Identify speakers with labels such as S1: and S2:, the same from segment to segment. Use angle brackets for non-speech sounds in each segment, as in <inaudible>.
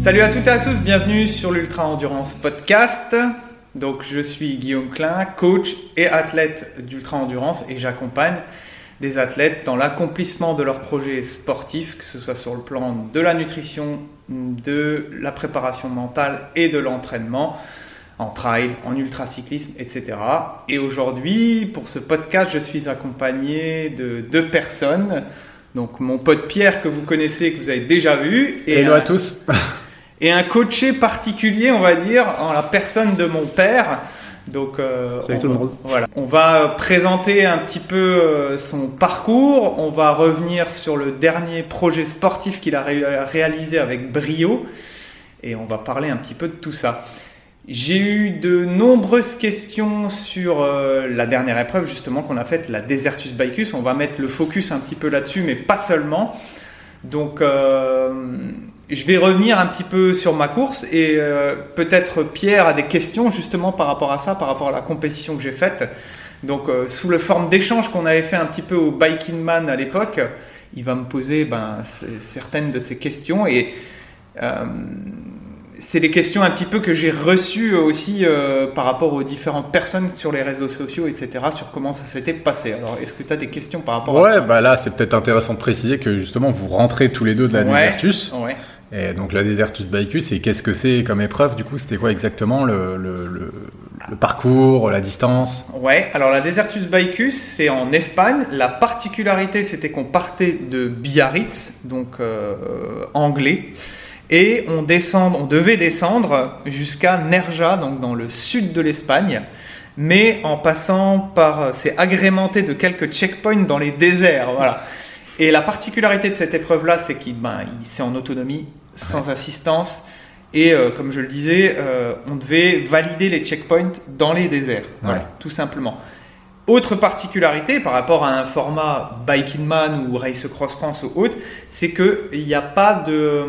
S1: Salut à toutes et à tous, bienvenue sur l'Ultra Endurance Podcast. Donc je suis Guillaume Klein, coach et athlète d'Ultra Endurance et j'accompagne des athlètes dans l'accomplissement de leurs projets sportifs, que ce soit sur le plan de la nutrition, de la préparation mentale et de l'entraînement en trail, en ultracyclisme, etc. Et aujourd'hui, pour ce podcast, je suis accompagné de deux personnes. Donc mon pote Pierre que vous connaissez, que vous avez déjà vu.
S2: Et Hello à tous. <laughs>
S1: et un coaché particulier, on va dire, en la personne de mon père. Donc,
S2: euh, Salut tout le monde.
S1: Voilà. On va présenter un petit peu euh, son parcours. On va revenir sur le dernier projet sportif qu'il a réalisé avec brio. Et on va parler un petit peu de tout ça. J'ai eu de nombreuses questions sur euh, la dernière épreuve justement qu'on a faite, la Desertus Bicus. On va mettre le focus un petit peu là-dessus, mais pas seulement. Donc euh, je vais revenir un petit peu sur ma course et euh, peut-être Pierre a des questions justement par rapport à ça, par rapport à la compétition que j'ai faite. Donc sous la forme d'échange qu'on avait fait un petit peu au Biking Man à l'époque, il va me poser ben, certaines de ces questions et c'est les questions un petit peu que j'ai reçues aussi euh, par rapport aux différentes personnes sur les réseaux sociaux, etc., sur comment ça s'était passé. Alors, est-ce que tu as des questions par rapport
S2: à
S1: ça?
S2: Ouais, bah là, c'est peut-être intéressant de préciser que justement, vous rentrez tous les deux de la Desertus.
S1: Ouais.
S2: Et donc, la Desertus Bicus, et qu'est-ce que c'est comme épreuve Du coup, c'était quoi exactement le, parcours, la distance?
S1: Ouais, alors la Desertus Bicus, c'est en Espagne. La particularité, c'était qu'on partait de Biarritz, donc euh, anglais et on, descend, on devait descendre jusqu'à Nerja, donc dans le sud de l'Espagne, mais en passant par. C'est agrémenté de quelques checkpoints dans les déserts. Voilà. Et la particularité de cette épreuve-là, c'est qu'il ben, c'est en autonomie, sans assistance. Et euh, comme je le disais, euh, on devait valider les checkpoints dans les déserts, voilà, tout simplement. Autre particularité par rapport à un format Biking Man ou Race Cross France ou autre, c'est qu'il n'y a pas de,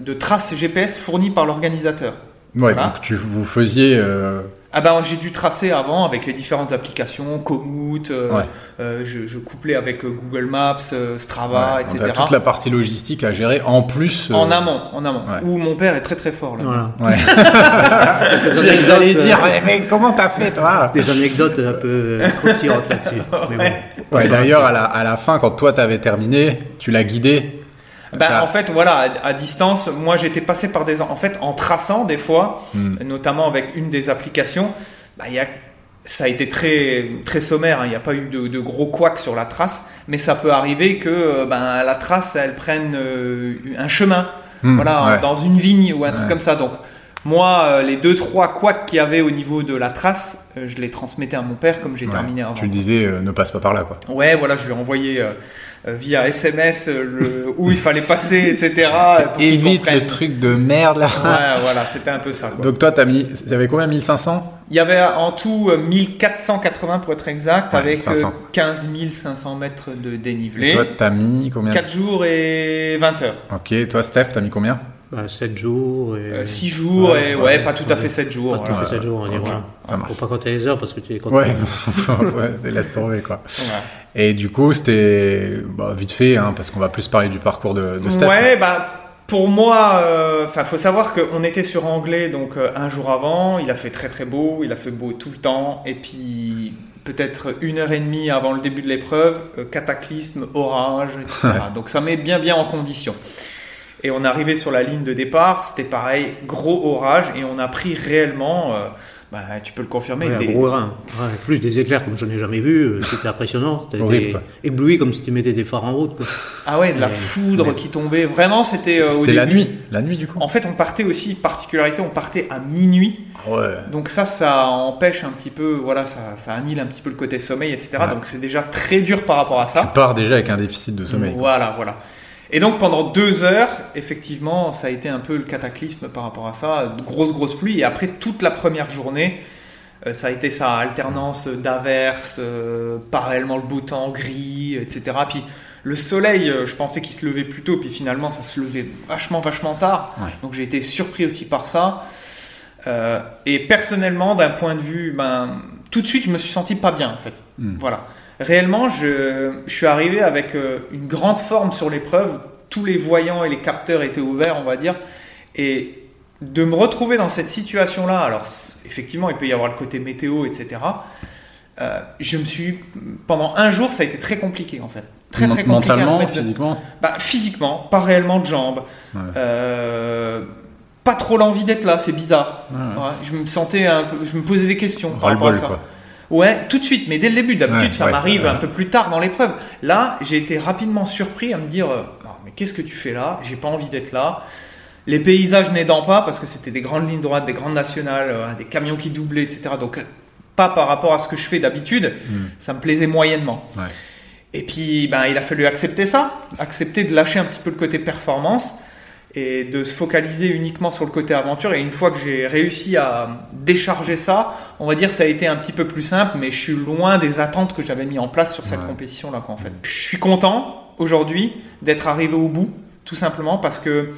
S1: de traces GPS fournies par l'organisateur.
S2: Ouais, donc tu, vous faisiez euh,
S1: ah ben j'ai dû tracer avant avec les différentes applications, Komoot, euh, euh, je, couplais avec euh, Google Maps, Strava, etc.
S2: On a toute la partie logistique à gérer en plus.
S1: En amont, en amont. Où mon père est très très fort là.
S2: Voilà. <laughs>
S3: J'allais dire, mais comment t'as fait toi Des anecdotes un peu croustillantes là-dessus. <laughs>
S2: Bon. D'ailleurs à la, à la fin, quand toi t'avais terminé, tu l'as guidé
S1: bah, en fait, voilà, à, distance, moi j'étais passé par des. En fait, en traçant des fois, hmm. notamment avec une des applications, bah, y a, ça a été très, très sommaire, hein. il n'y a pas eu de, gros couacs sur la trace, mais ça peut arriver que ben, la trace, elle prenne euh, un chemin, hmm, voilà, dans une vigne ou un truc comme ça. Donc, moi, euh, les deux trois couacs qu'il y avait au niveau de la trace, euh, je les transmettais à mon père comme j'ai terminé avant.
S2: Tu disais ne passe pas par là, quoi.
S1: Ouais, voilà, je lui ai envoyé euh, via SMS le, où il fallait passer, etc. <laughs>
S3: Évite le truc de merde là.
S1: Ouais, voilà, c'était un peu ça.
S2: Donc toi, t'as mis, il y avait combien 1500
S1: Il y avait en tout 1480 pour être exact, avec 15 500 mètres de dénivelé.
S2: Et toi, t'as mis combien?
S1: 4 jours et 20 heures.
S2: Ok, toi, Steph, t'as mis combien?
S3: 7 bah, jours. Et...
S1: 6 euh, jours, et ouais, pas tout à fait 7 jours.
S3: Pas tout à fait 7 jours, on okay. voilà. Ça marche. Faut pas compter les heures parce que tu es
S2: content. Ouais, <laughs> ouais c'est laisse tomber quoi. Et du coup, c'était bah, vite fait, hein, parce qu'on va plus parler du parcours de, de Steph.
S1: Ouais, bah. Pour moi, enfin, euh, faut savoir qu'on était sur anglais donc euh, un jour avant. Il a fait très très beau, il a fait beau tout le temps, et puis peut-être une heure et demie avant le début de l'épreuve, euh, cataclysme, orage, etc. <laughs> donc ça met bien bien en condition. Et on est arrivé sur la ligne de départ, c'était pareil, gros orage, et on a pris réellement, euh, bah, tu peux le confirmer,
S3: des... gros rein. plus des éclairs comme je n'ai jamais vu, euh, c'était impressionnant. C'était ébloui comme si tu mettais des phares en route.
S1: Ah ouais, de la foudre qui tombait. Vraiment, c'était.
S2: Euh, c'était la nuit, la nuit du coup.
S1: En fait, on partait aussi, particularité, on partait à minuit.
S2: Ouais.
S1: Donc ça, ça empêche un petit peu, voilà, ça, ça annule un petit peu le côté sommeil, etc. Donc c'est déjà très dur par rapport à ça.
S2: Tu pars déjà avec un déficit de sommeil.
S1: Voilà, voilà. Et donc pendant deux heures, effectivement, ça a été un peu le cataclysme par rapport à ça, de grosses grosses pluies. Et après toute la première journée, euh, ça a été ça, alternance d'averses, euh, parallèlement le beau temps gris, etc. Puis le soleil, euh, je pensais qu'il se levait plus tôt, puis finalement ça se levait vachement vachement tard. Donc j'ai été surpris aussi par ça. et personnellement, d'un point de vue, ben, tout de suite, je me suis senti pas bien en fait. Hmm. Voilà réellement, je, suis arrivé avec euh, une grande forme sur l'épreuve. Tous les voyants et les capteurs étaient ouverts, on va dire. Et de me retrouver dans cette situation-là, alors effectivement, il peut y avoir le côté météo, etc. Euh, je me suis pendant un jour, ça a été très compliqué en fait. Très,
S2: très compliqué Mentalement, physiquement?
S1: Bah, physiquement, pas réellement de jambes. Euh, pas trop l'envie d'être là, c'est bizarre. je me sentais, un peu, je me posais des questions par rapport à ça. Ouais, tout de suite, mais dès le début. D'habitude, ça m'arrive un peu plus tard dans l'épreuve. Là, j'ai été rapidement surpris à me dire, euh, mais qu'est-ce que tu fais là? J'ai pas envie d'être là. Les paysages n'aidant pas parce que c'était des grandes lignes droites, des grandes nationales, euh, des camions qui doublaient, etc. Donc pas par rapport à ce que je fais d'habitude, hmm. ça me plaisait moyennement. Et puis ben, il a fallu accepter ça, accepter de lâcher un petit peu le côté performance et de se focaliser uniquement sur le côté aventure. Et une fois que j'ai réussi à décharger ça, on va dire que ça a été un petit peu plus simple, mais je suis loin des attentes que j'avais mis en place sur cette compétition-là. En fait. Je suis content aujourd'hui d'être arrivé au bout, tout simplement parce que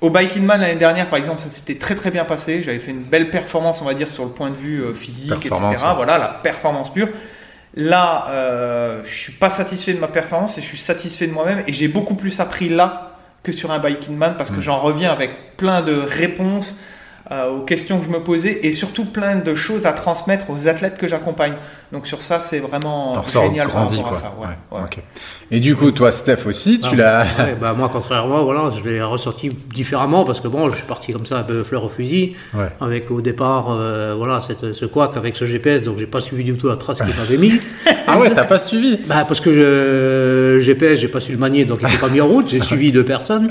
S1: au Biking Man l'année dernière, par exemple, ça s'était très très bien passé. J'avais fait une belle performance, on va dire, sur le point de vue euh, physique, etc. Voilà, la performance pure. Là, euh, je suis pas satisfait de ma performance et je suis satisfait de moi-même. Et j'ai beaucoup plus appris là que sur un Biking Man parce que mm. j'en reviens avec plein de réponses aux questions que je me posais et surtout plein de choses à transmettre aux athlètes que j'accompagne. Donc sur ça, c'est vraiment génial
S2: grandi, par rapport quoi. à ça. Et du coup, toi, Steph aussi, tu l'as.
S3: bah, moi, contrairement, voilà, je l'ai ressorti différemment parce que bon, je suis parti comme ça un peu fleur au fusil, avec au départ, euh, voilà, cette, ce couac avec ce GPS, donc j'ai pas suivi du tout la trace qu'il m'avait mis. <laughs>
S2: ah ouais, t'as pas suivi?
S3: Bah parce que je, GPS, j'ai pas su le manier, donc il s'est pas mis en route. J'ai suivi deux personnes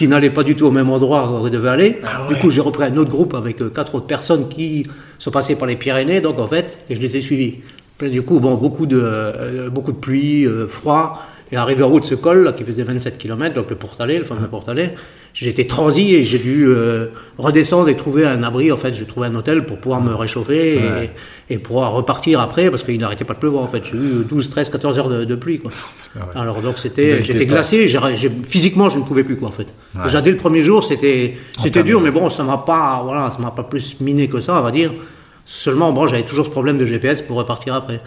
S3: qui n'allaient pas du tout au même endroit où ils devaient aller. Ah du coup, j'ai repris un autre groupe avec euh, quatre autres personnes qui sont passées par les Pyrénées, donc en fait, et je les ai suivis. Du coup, bon, beaucoup de, euh, beaucoup de pluie, euh, froid, et arrivé en haut de ce col là, qui faisait 27 km, donc le Portalet, le fameux Portalet, j'ai été transi et j'ai dû euh, redescendre et trouver un abri. En fait, j'ai trouvé un hôtel pour pouvoir me réchauffer et, et, pouvoir repartir après parce qu'il n'arrêtait pas de pleuvoir. En fait, j'ai eu 12, 13, 14 heures de, pluie. Quoi. Ah Alors donc c'était, j'étais glacé. physiquement, je ne pouvais plus quoi. En fait. Déjà dès le premier jour, c'était, c'était dur, mais bon, ça m'a pas, voilà, ça m'a pas plus miné que ça, on va dire. Seulement, bon, j'avais toujours ce problème de GPS pour repartir après.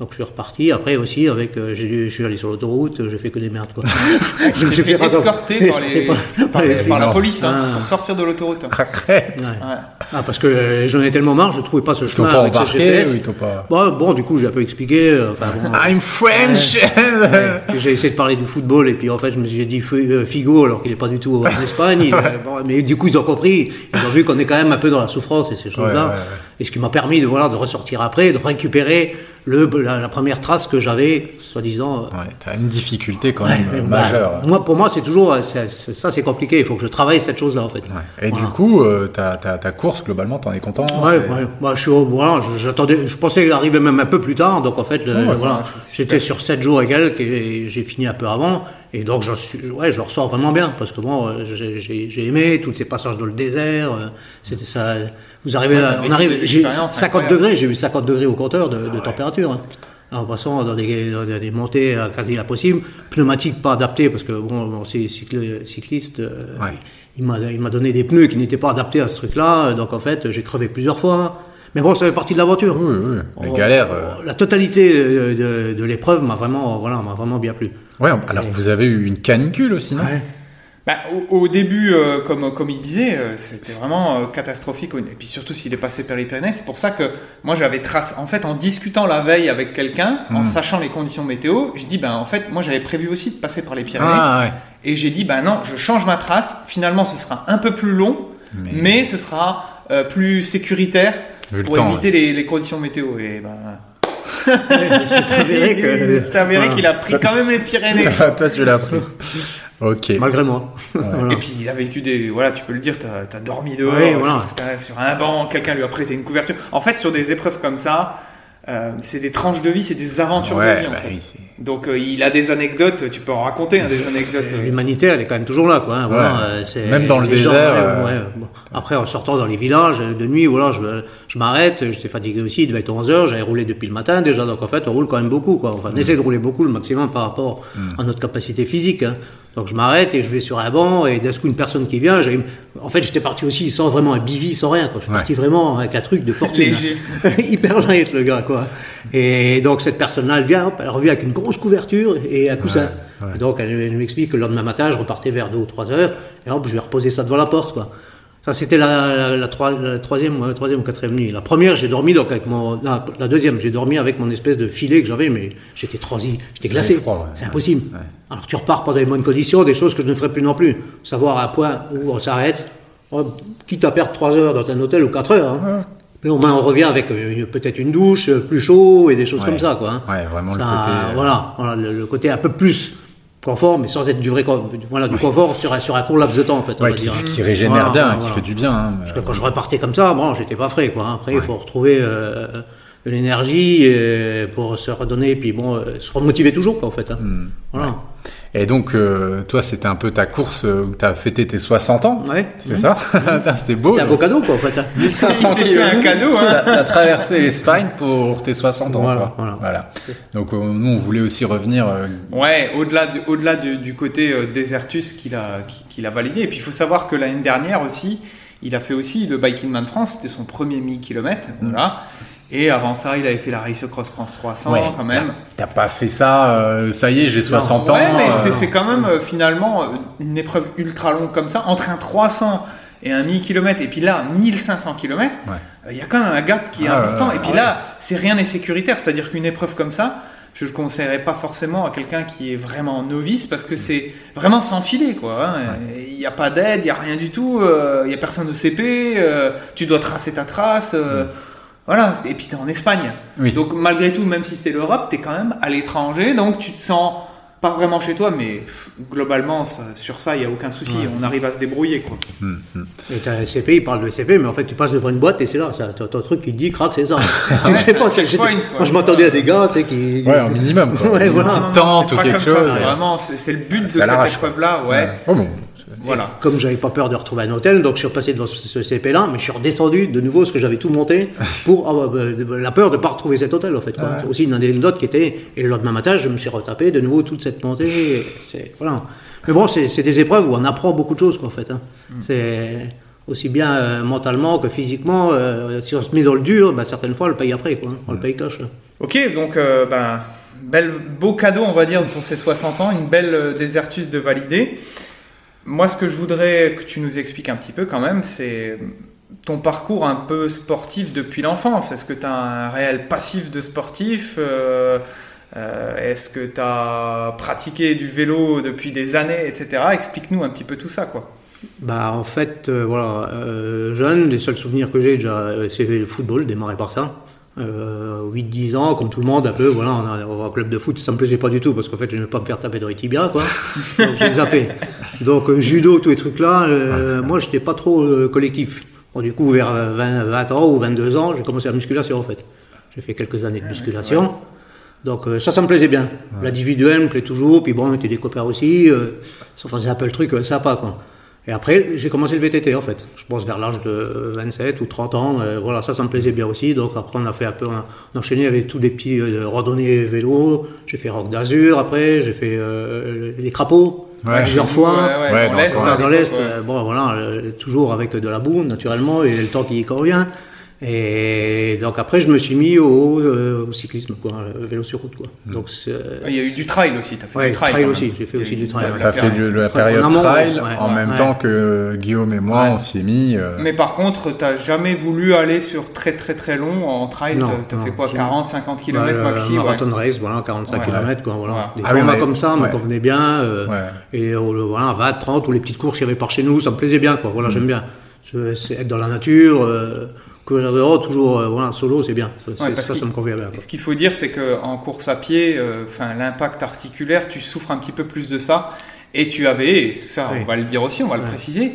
S3: Donc je suis reparti. Après aussi, avec, euh, je suis allé sur l'autoroute, j'ai fait que des merdes. Quoi. <laughs> <laughs>
S1: je me suis fait escorter par, les, par, la police hein, ah. pour sortir de l'autoroute.
S3: Ouais. Ah, parce que j'en ai tellement marre, je trouvais pas ce chemin pas avec ce GPS. pas... Bon, bon, du coup, j'ai un peu expliqué. Euh, enfin, bon,
S2: I'm French.
S3: j'ai essayé de parler du football et puis en fait, j'ai dit euh, Figo alors qu'il est pas du tout en Espagne. <laughs> bon, mais du coup, ils ont compris. Ils ont vu qu'on est quand même un peu dans la souffrance et ces choses-là. Et ce qui m'a permis de voilà de ressortir après, de récupérer le, la, première trace que j'avais, soi-disant.
S2: Euh, ouais, tu as une difficulté quand même bah, majeure.
S3: moi, pour moi, c'est toujours. ça, c'est compliqué. Il faut que je travaille cette chose-là, en fait.
S2: Et du coup, euh, ta, course, globalement, t'en es content
S3: Ouais. Bah, je, suis, voilà, j'attendais, je pensais arriver même un peu plus tard. Donc, en fait, voilà, j'étais sur 7 jours et quelques et j'ai fini un peu avant. Et donc, je, suis, ouais, je ressors vraiment bien parce que bon, euh, j'ai aimé tous ces passages dans le désert. C'était ça. Vous arrivez, on arrive, j'ai 50 degrés, j'ai eu 50 degrés au compteur de, ah température. Hein. En passant dans des, des, montées quasi impossibles, pneumatiques pas adaptées parce que bon, c'est cycliste, euh, il m'a donné des pneus qui n'étaient pas adaptés à ce truc-là, donc en fait j'ai crevé plusieurs fois. Mais bon, ça fait partie de l'aventure.
S2: Oui, oui. Les galères. Euh.
S3: La totalité de, de l'épreuve m'a vraiment, voilà, m'a vraiment bien plu.
S2: Ouais. Alors vous avez eu une canicule aussi, non?
S1: Bah, au, début, euh, comme, comme il disait, euh, c'était vraiment euh, catastrophique. Et puis surtout s'il est passé par les Pyrénées. C'est pour ça que moi j'avais tracé. En fait, en discutant la veille avec quelqu'un, en hmm. sachant les conditions météo, je dis ben en fait, moi j'avais prévu aussi de passer par les Pyrénées. Ah, et j'ai dit ben non, je change ma trace. Finalement, ce sera un peu plus long, mais, ce sera plus sécuritaire pour éviter les, les, conditions météo. Et ben. C'est avéré qu'il a pris quand même les Pyrénées.
S2: Toi, tu l'as pris. Ok.
S3: Malgré moi.
S1: Et puis il a vécu des. Voilà, tu peux le dire, tu as, dormi dehors, sur un banc, quelqu'un lui a prêté une couverture. En fait, sur des épreuves comme ça, euh, c'est des tranches de vie, c'est des aventures de vie. Bah Donc euh, il a des anecdotes, tu peux en raconter hein, des anecdotes.
S3: Euh. L'humanité, elle est quand même toujours là, quoi. Hein,
S2: même dans le désert.
S3: Après, en sortant dans les villages de nuit, voilà, je, je m'arrête, j'étais fatigué aussi, il devait être 11 heures, j'avais roulé depuis le matin déjà, donc en fait, on roule quand même beaucoup, quoi. Enfin, on essaie de rouler beaucoup le maximum par rapport mm. à notre capacité physique. Hein. Donc je m'arrête et je vais sur un banc et d'un coup une personne qui vient, j'ai- en fait j'étais parti aussi sans vraiment un bivi, sans rien. Quoi. Je suis
S2: Ouais.
S3: parti vraiment avec un truc de fortune.
S1: Léger. <laughs>
S3: Hyper light le gars quoi. Et donc cette personne-là elle vient, hop, elle revient avec une grosse couverture et un coussin.
S2: ouais.
S3: Et donc elle, elle m'explique que le lendemain matin je repartais vers 2 ou 3 heures et hop je vais reposer ça devant la porte quoi. Ça c'était la, la, la troi- la troisième, la troisième ou quatrième nuit. La première j'ai dormi donc avec mon, la, deuxième j'ai dormi avec mon espèce de filet que j'avais mais j'étais transi, j'étais glacé.
S2: ouais.
S3: C'est impossible. Alors tu repars pas dans les bonnes conditions, des choses que je ne ferai plus non plus. Savoir à point où on s'arrête, Oh, quitte à perdre 3 heures dans un hôtel ou 4 heures. hein. Mais au moins on revient avec euh, peut-être une douche euh, plus chaud et des choses comme ça. Quoi, hein.
S2: Ouais, vraiment le côté, euh,
S3: Voilà, voilà, le, le côté un peu plus confort, mais sans être du vrai con- voilà, du confort sur, un- sur un court laps de temps en fait. on va
S2: qui,
S3: dire.
S2: qui régénère
S3: Voilà,
S2: bien,
S3: voilà,
S2: qui fait du bien. hein,
S3: Parce que quand je repartais comme ça, bon, j'étais pas frais, quoi. hein. Après, il faut retrouver euh, de l'énergie euh, pour se redonner, puis bon, euh, se remotiver toujours, quoi, en fait. hein.
S2: Hmm.
S3: Voilà.
S2: Et donc, euh, toi, c'était un peu ta course euh, où tu as fêté tes 60 ans.
S3: Ouais.
S2: C'est ça <laughs> Putain, C'est beau.
S3: C'était un beau cadeau, quoi, en fait. hein. <laughs>
S2: 1500
S1: Il s'est fait un cadeau, hein.
S2: T'as t'as traversé l'Espagne pour tes 60 ans.
S3: Voilà,
S2: quoi.
S3: voilà.
S2: Donc, euh, nous, on voulait aussi revenir. euh,
S1: Ouais, au-delà du, au-delà du, du côté euh, Desertus qu'il a, qui- qu'il a validé. Et puis il faut savoir que l'année dernière aussi, il a fait aussi le Biking Man France, c'était son premier 1000 km. Voilà. Et avant ça, il avait fait la Race Cross France 300
S2: ouais,
S1: quand même.
S2: T'as pas fait ça, euh, ça y est, j'ai 60 ans.
S1: Ouais, mais
S2: euh,
S1: c'est, quand même euh, finalement euh, une épreuve ultra longue comme ça, entre un 300 et un 1000 km, et puis là, 1500 km,
S2: Ouais.
S1: il y a quand même un gap qui est
S2: Ah,
S1: important. et puis là, c'est rien n'est sécuritaire, c'est-à-dire qu'une épreuve comme ça, je ne le conseillerais pas forcément à quelqu'un qui est vraiment novice parce que c'est vraiment sans filet, quoi. hein. Il n'y a pas d'aide, il n'y a rien du tout, euh, il n'y a personne de CP, euh, tu dois tracer ta trace. Voilà, et puis tu es en Espagne.
S2: Oui.
S1: Donc malgré tout, même si c'est l'Europe, tu es quand même à l'étranger, donc tu te sens pas vraiment chez toi, mais globalement, ça- sur ça, il n'y a aucun souci, on arrive à se débrouiller. Quoi.
S3: Et t'as un SCP, il parle de SCP, mais en fait, tu passes devant une boîte et c'est là. ça- T'as un truc qui te dit, crac, c'est ça. tu sais pas, c'est-. Moi, je m'entendais à des gars, tu sais, qui.
S2: Ouais, un minimum. Quoi. <laughs>
S3: Ouais,
S2: Une
S3: voilà.
S2: petite
S1: Non, non,
S2: tente ou
S1: pas
S2: quelque
S1: comme ça,
S2: chose.
S1: c'est vraiment, c'est c'est le but de
S2: Ça
S1: cette épreuve-là, ouais.
S2: Oh, bon.
S1: Voilà.
S3: Comme j'avais pas peur de retrouver un hôtel, donc je suis repassé devant ce, ce CP-là, mais je suis redescendu de nouveau parce que j'avais tout monté <laughs> pour avoir euh, la peur de pas retrouver cet hôtel en fait. quoi. C'est aussi une anecdote qui était et le lendemain matin, je me suis retapé de nouveau toute cette montée. C'est voilà. Mais bon, c'est des épreuves où on apprend beaucoup de choses quoi en fait. hein. C'est aussi bien euh, mentalement que physiquement. euh, si on se met dans le dur, bah, certaines fois on le paye après quoi. hein. On le paye cash. là.
S1: Ok, donc euh, ben, bel, beau cadeau, on va dire, pour ses 60 ans, une belle Desertus de valider. Moi, ce que je voudrais que tu nous expliques un petit peu quand même, c'est ton parcours un peu sportif depuis l'enfance. Est-ce que tu as un réel passif de sportif Euh, euh, Est-ce que tu as pratiqué du vélo depuis des années, etc. Explique-nous un petit peu tout ça, quoi.
S3: Bah en fait, euh, voilà, jeune, les seuls souvenirs que j'ai déjà, c'est le football, démarré par ça. Euh, 8-10 ans, comme tout le monde, un peu, voilà, on a- au club de foot, ça me plaisait pas du tout, parce qu'en fait, je n'aimais pas me faire taper dans les tibias, quoi. <laughs> Donc j'ai zappé. Donc euh, judo, tous les trucs là, euh, moi, j'étais pas trop euh, collectif. Bon, du coup, vers euh, 20, 20 ans ou 22 ans, j'ai commencé la musculation, en fait. J'ai fait quelques années de musculation. Donc euh, ça, ça me plaisait bien. L'individuel me plaît toujours, puis bon, on était des copains aussi, euh, ça faisait un peu le truc euh, sympa, quoi. Et après, j'ai commencé le VTT en fait. Je pense vers l'âge de 27 ou 30 ans. euh, voilà, ça, ça me plaisait bien aussi. Donc après, on a fait un peu, on a enchaîné avec tous des petits euh, randonnées vélo. J'ai fait Rock d'Azur après, j'ai fait euh, les crapauds
S2: Ouais.
S3: plusieurs fois.
S1: Ouais, dans l'Est,
S2: dans-
S1: l'époque,
S3: l'Est, euh, bon voilà, euh, toujours avec de la boue naturellement et le temps qui y convient. Et donc après, je me suis mis au, euh, au cyclisme, quoi, le vélo sur route, quoi. Donc c'est,
S1: Il y a eu du trail aussi, tu as fait
S3: Ouais,
S1: du trail.
S3: aussi, j'ai fait aussi du trail,
S1: la
S2: T'as fait
S1: période.
S2: du- la
S3: En
S2: période
S3: amont,
S2: trail
S3: ouais,
S2: en
S3: ouais,
S2: même
S3: ouais.
S2: temps que Guillaume et moi,
S3: Ouais.
S2: on s'y est mis. euh,
S1: Mais par contre, t'as jamais voulu aller sur très très très long en trail T'as
S3: non,
S1: fait quoi
S3: j'ai-
S1: 40, 50
S3: Bah,
S1: km
S3: le
S1: maxi ouais.
S3: marathon race, voilà, 45
S1: Ouais.
S3: km, quoi, voilà.
S1: Ouais.
S3: Les
S2: Ah
S3: formats
S2: mais-
S3: comme ça
S2: ouais.
S3: me convenaient bien. euh,
S2: Ouais.
S3: Et euh, voilà, 20, 30 ou les petites courses qu'il y avait par chez nous, ça me plaisait bien, quoi. Voilà, j'aime bien. Être dans la nature, euh, courir dehors, toujours, euh, voilà, solo, c'est bien. Ça,
S1: Ouais,
S3: ça, me convient bien. quoi.
S1: Ce qu'il faut dire, c'est qu'en course à pied, euh, enfin l'impact articulaire, tu souffres un petit peu plus de ça. Et tu avais, et ça
S3: Oui.
S1: on va le dire aussi, on va le préciser,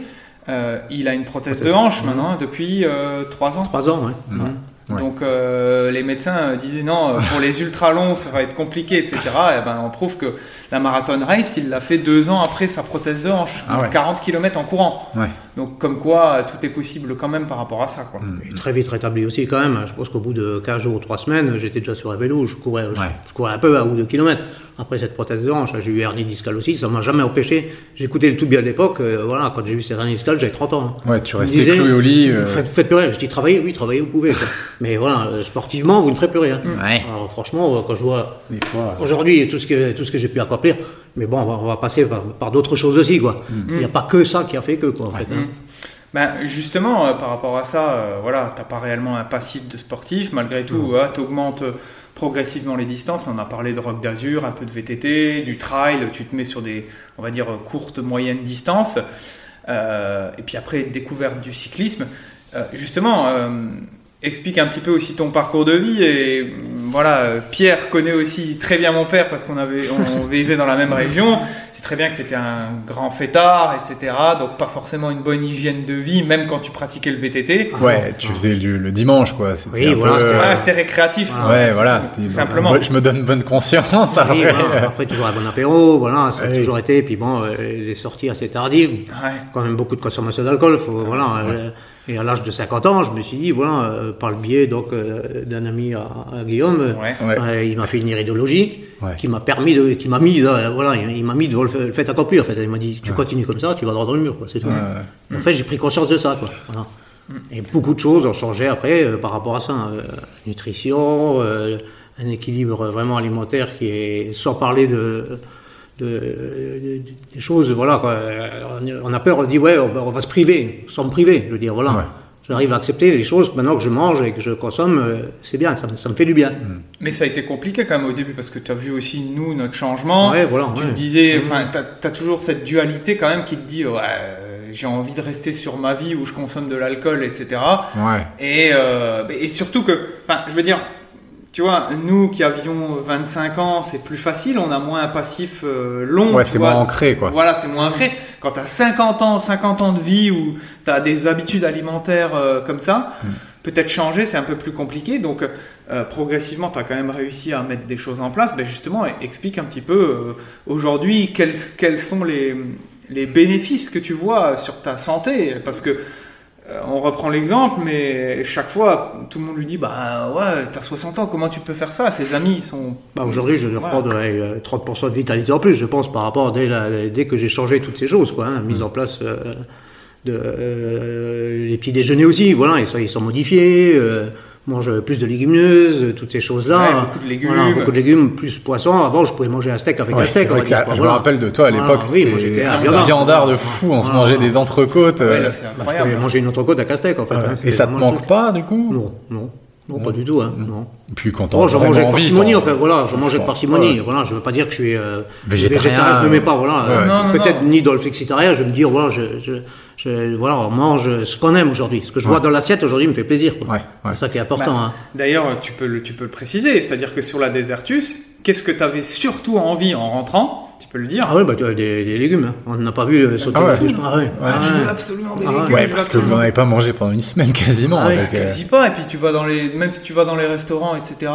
S1: euh, il a une prothèse de hanche maintenant hein, depuis 3 ans.
S3: Trois ans, ouais.
S2: Mm.
S3: Ouais.
S2: Ouais.
S1: Donc euh, les médecins euh, disaient non, euh, pour les ultra longs ça va être compliqué, etc. Et ben on prouve que la marathon race, il l'a fait deux ans après sa prothèse de hanche,
S2: Ah
S1: donc
S2: ouais.
S1: 40 km en courant.
S2: Ouais.
S1: Donc comme quoi tout est possible quand même par rapport à ça. Quoi.
S3: Et très vite rétabli aussi quand même. Je pense qu'au bout de 15 jours ou 3 semaines, j'étais déjà sur un vélo, je courais, je,
S2: Ouais.
S3: je courais un peu à bout de kilomètres. Après cette prothèse de hanche, j'ai eu hernie discale aussi, ça m'a jamais empêché. J'écoutais le tout bien à l'époque, euh, voilà, quand j'ai eu cette hernie discale, j'avais 30 ans. hein.
S2: Ouais, tu restais cloué au lit. euh,
S3: Faites, faites plus rien. Je dis travaillez, oui, travaillez, vous pouvez. quoi. <laughs> Mais voilà, euh, sportivement, vous ne ferez plus rien.
S2: Ouais.
S3: Alors franchement, quand je vois aujourd'hui tout ce que tout ce que j'ai pu accomplir, mais bon, on va, on va passer par, par d'autres choses aussi, quoi. Il n'y a pas que ça qui a fait que, quoi, en fait. hein.
S1: Ben, justement, euh, par rapport à ça, euh, voilà, t'as pas réellement un passif de sportif. Malgré tout, tu augmentes progressivement les distances. On a parlé de rock d'azur, un peu de VTT, du trail. Tu te mets sur des, on va dire, euh, courtes, moyennes distances. Euh, et puis après, découverte du cyclisme. Euh, justement, euh, explique un petit peu aussi ton parcours de vie. Et euh, voilà, Pierre connaît aussi très bien mon père parce qu'on avait, on <laughs> vivait dans la même région. C'est très bien que c'était un grand fêtard, etc. Donc pas forcément une bonne hygiène de vie, même quand tu pratiquais le VTT.
S2: Ouais, tu faisais le, le dimanche, quoi. C'était
S3: Oui,
S2: un
S3: voilà,
S2: peu,
S3: c'était-
S1: Voilà, c'était récréatif.
S2: Ouais, voilà, c'était
S1: simplement.
S2: Je me donne bonne conscience
S3: Oui,
S2: après.
S3: voilà. Après, toujours un bon apéro, voilà, ça a
S2: Oui.
S3: toujours été. Puis bon, euh, les sorties assez tardives,
S1: Ouais.
S3: quand même beaucoup de consommation d'alcool. faut- Voilà, euh, et à l'âge de 50 ans, je me suis dit, voilà, euh, par le biais donc euh, d'un ami à, à Guillaume, euh,
S1: Ouais.
S2: Ouais.
S3: euh, il m'a fait une iridologie
S2: Ouais.
S3: qui m'a permis de, qui m'a mis, euh, voilà, il, il m'a mis devant le fait, le fait accompli. En fait, il m'a dit, tu continues comme ça, tu vas droit dans le mur, quoi. C'est tout. En fait, j'ai pris conscience de ça, quoi. Voilà. Et beaucoup de choses ont changé après euh, par rapport à ça. hein. Euh, nutrition, euh, un équilibre vraiment alimentaire qui est, sans parler de, de, de- des choses, voilà, quoi. On- a peur, on dit, ouais, on va, on va se priver, sans me priver. Je veux dire, voilà.
S2: Ouais.
S3: J'arrive à accepter les choses maintenant que je mange et que je consomme, euh, c'est bien, ça, me- ça me fait du bien.
S1: Mais ça a été compliqué quand même au début parce que tu as vu aussi nous notre changement.
S3: Ouais, voilà,
S1: Tu
S3: ouais.
S1: disais, enfin, tu as, toujours cette dualité quand même qui te dit, ouais, euh, j'ai envie de rester sur ma vie où je consomme de l'alcool, etc.
S2: Ouais.
S1: Et, euh, et surtout que, enfin, je veux dire, tu vois, nous qui avions 25 ans, c'est plus facile, on a moins un passif euh, long.
S2: Ouais, c'est moins ancré, quoi.
S1: Voilà, c'est moins ancré. Quand tu as 50 ans, 50 ans de vie où tu as des habitudes alimentaires euh, comme ça,
S2: Mm.
S1: peut-être changer, c'est un peu plus compliqué. Donc, euh, progressivement, tu as quand même réussi à mettre des choses en place. Ben justement, explique un petit peu aujourd'hui quels, quels sont les, les bénéfices que tu vois sur ta santé. Parce que on reprend l'exemple, mais chaque fois, tout le monde lui dit Bah ouais, t'as 60 ans, comment tu peux faire ça? Ses amis, ils sont.
S3: Bah, Aujourd'hui, je
S1: Voilà.
S3: reprends ouais, euh, 30% de vitalité en plus, je pense, par rapport dès, la- dès que j'ai changé toutes ces choses, quoi. hein, mise en place euh, de euh, les petits déjeuners aussi, voilà, ils sont, ils sont modifiés. euh, mange plus de légumineuses, euh, toutes ces choses-là.
S1: Ouais, beaucoup de légumes.
S3: Voilà, beaucoup de légumes, plus poisson. Avant, je pouvais manger un steak avec
S2: Ouais,
S3: un steak.
S2: vrai
S3: dire,
S2: je
S3: voilà.
S2: me rappelle de toi à l'époque,
S3: oui, moi,
S2: c'était
S3: j'étais un viandard.
S2: viandard de fou, on se mangeait des entrecôtes.
S1: Ouais,
S2: euh,
S1: là, c'est
S3: Je
S1: incroyable.
S3: pouvais manger une entrecôte avec un steak, en fait. hein,
S2: et ça te manque pas, du coup?
S3: Non, non. Non, pas du tout, hein, non.
S2: Puis quand
S3: Oh,
S2: on
S3: je mangeais avec parcimonie, enfin voilà, je mangeais avec parcimonie. Voilà, je veux pas dire que je suis euh,
S2: Végétarien,
S3: je me mets pas, voilà. Euh, Peut-être ni dans le flexitarien, je vais me dire, voilà, je, je, je- voilà, on mange ce qu'on aime aujourd'hui. Ce que je vois dans l'assiette aujourd'hui me fait plaisir. quoi.
S2: Ouais, ouais.
S3: C'est ça qui est important.
S1: Bah,
S3: hein.
S1: D'ailleurs, tu peux, le, tu peux le préciser, c'est-à-dire que sur la Désertus, qu'est-ce que tu avais surtout envie en rentrant? Tu peux le dire
S3: Ah ouais, bah, tu as des, des légumes. hein. On n'a pas vu euh, sauter
S2: Ah ouais.
S3: des fiches. Ah ouais.
S1: Ah,
S3: Ah
S1: Je
S3: ouais.
S1: veux absolument des
S3: Ah
S1: légumes.
S2: Ouais, parce que vous n'en avez pas mangé pendant une semaine quasiment.
S3: Ah oui,
S2: avec, euh,
S1: Quasi pas, et puis tu vas dans les, même si tu vas dans les restaurants, etc.,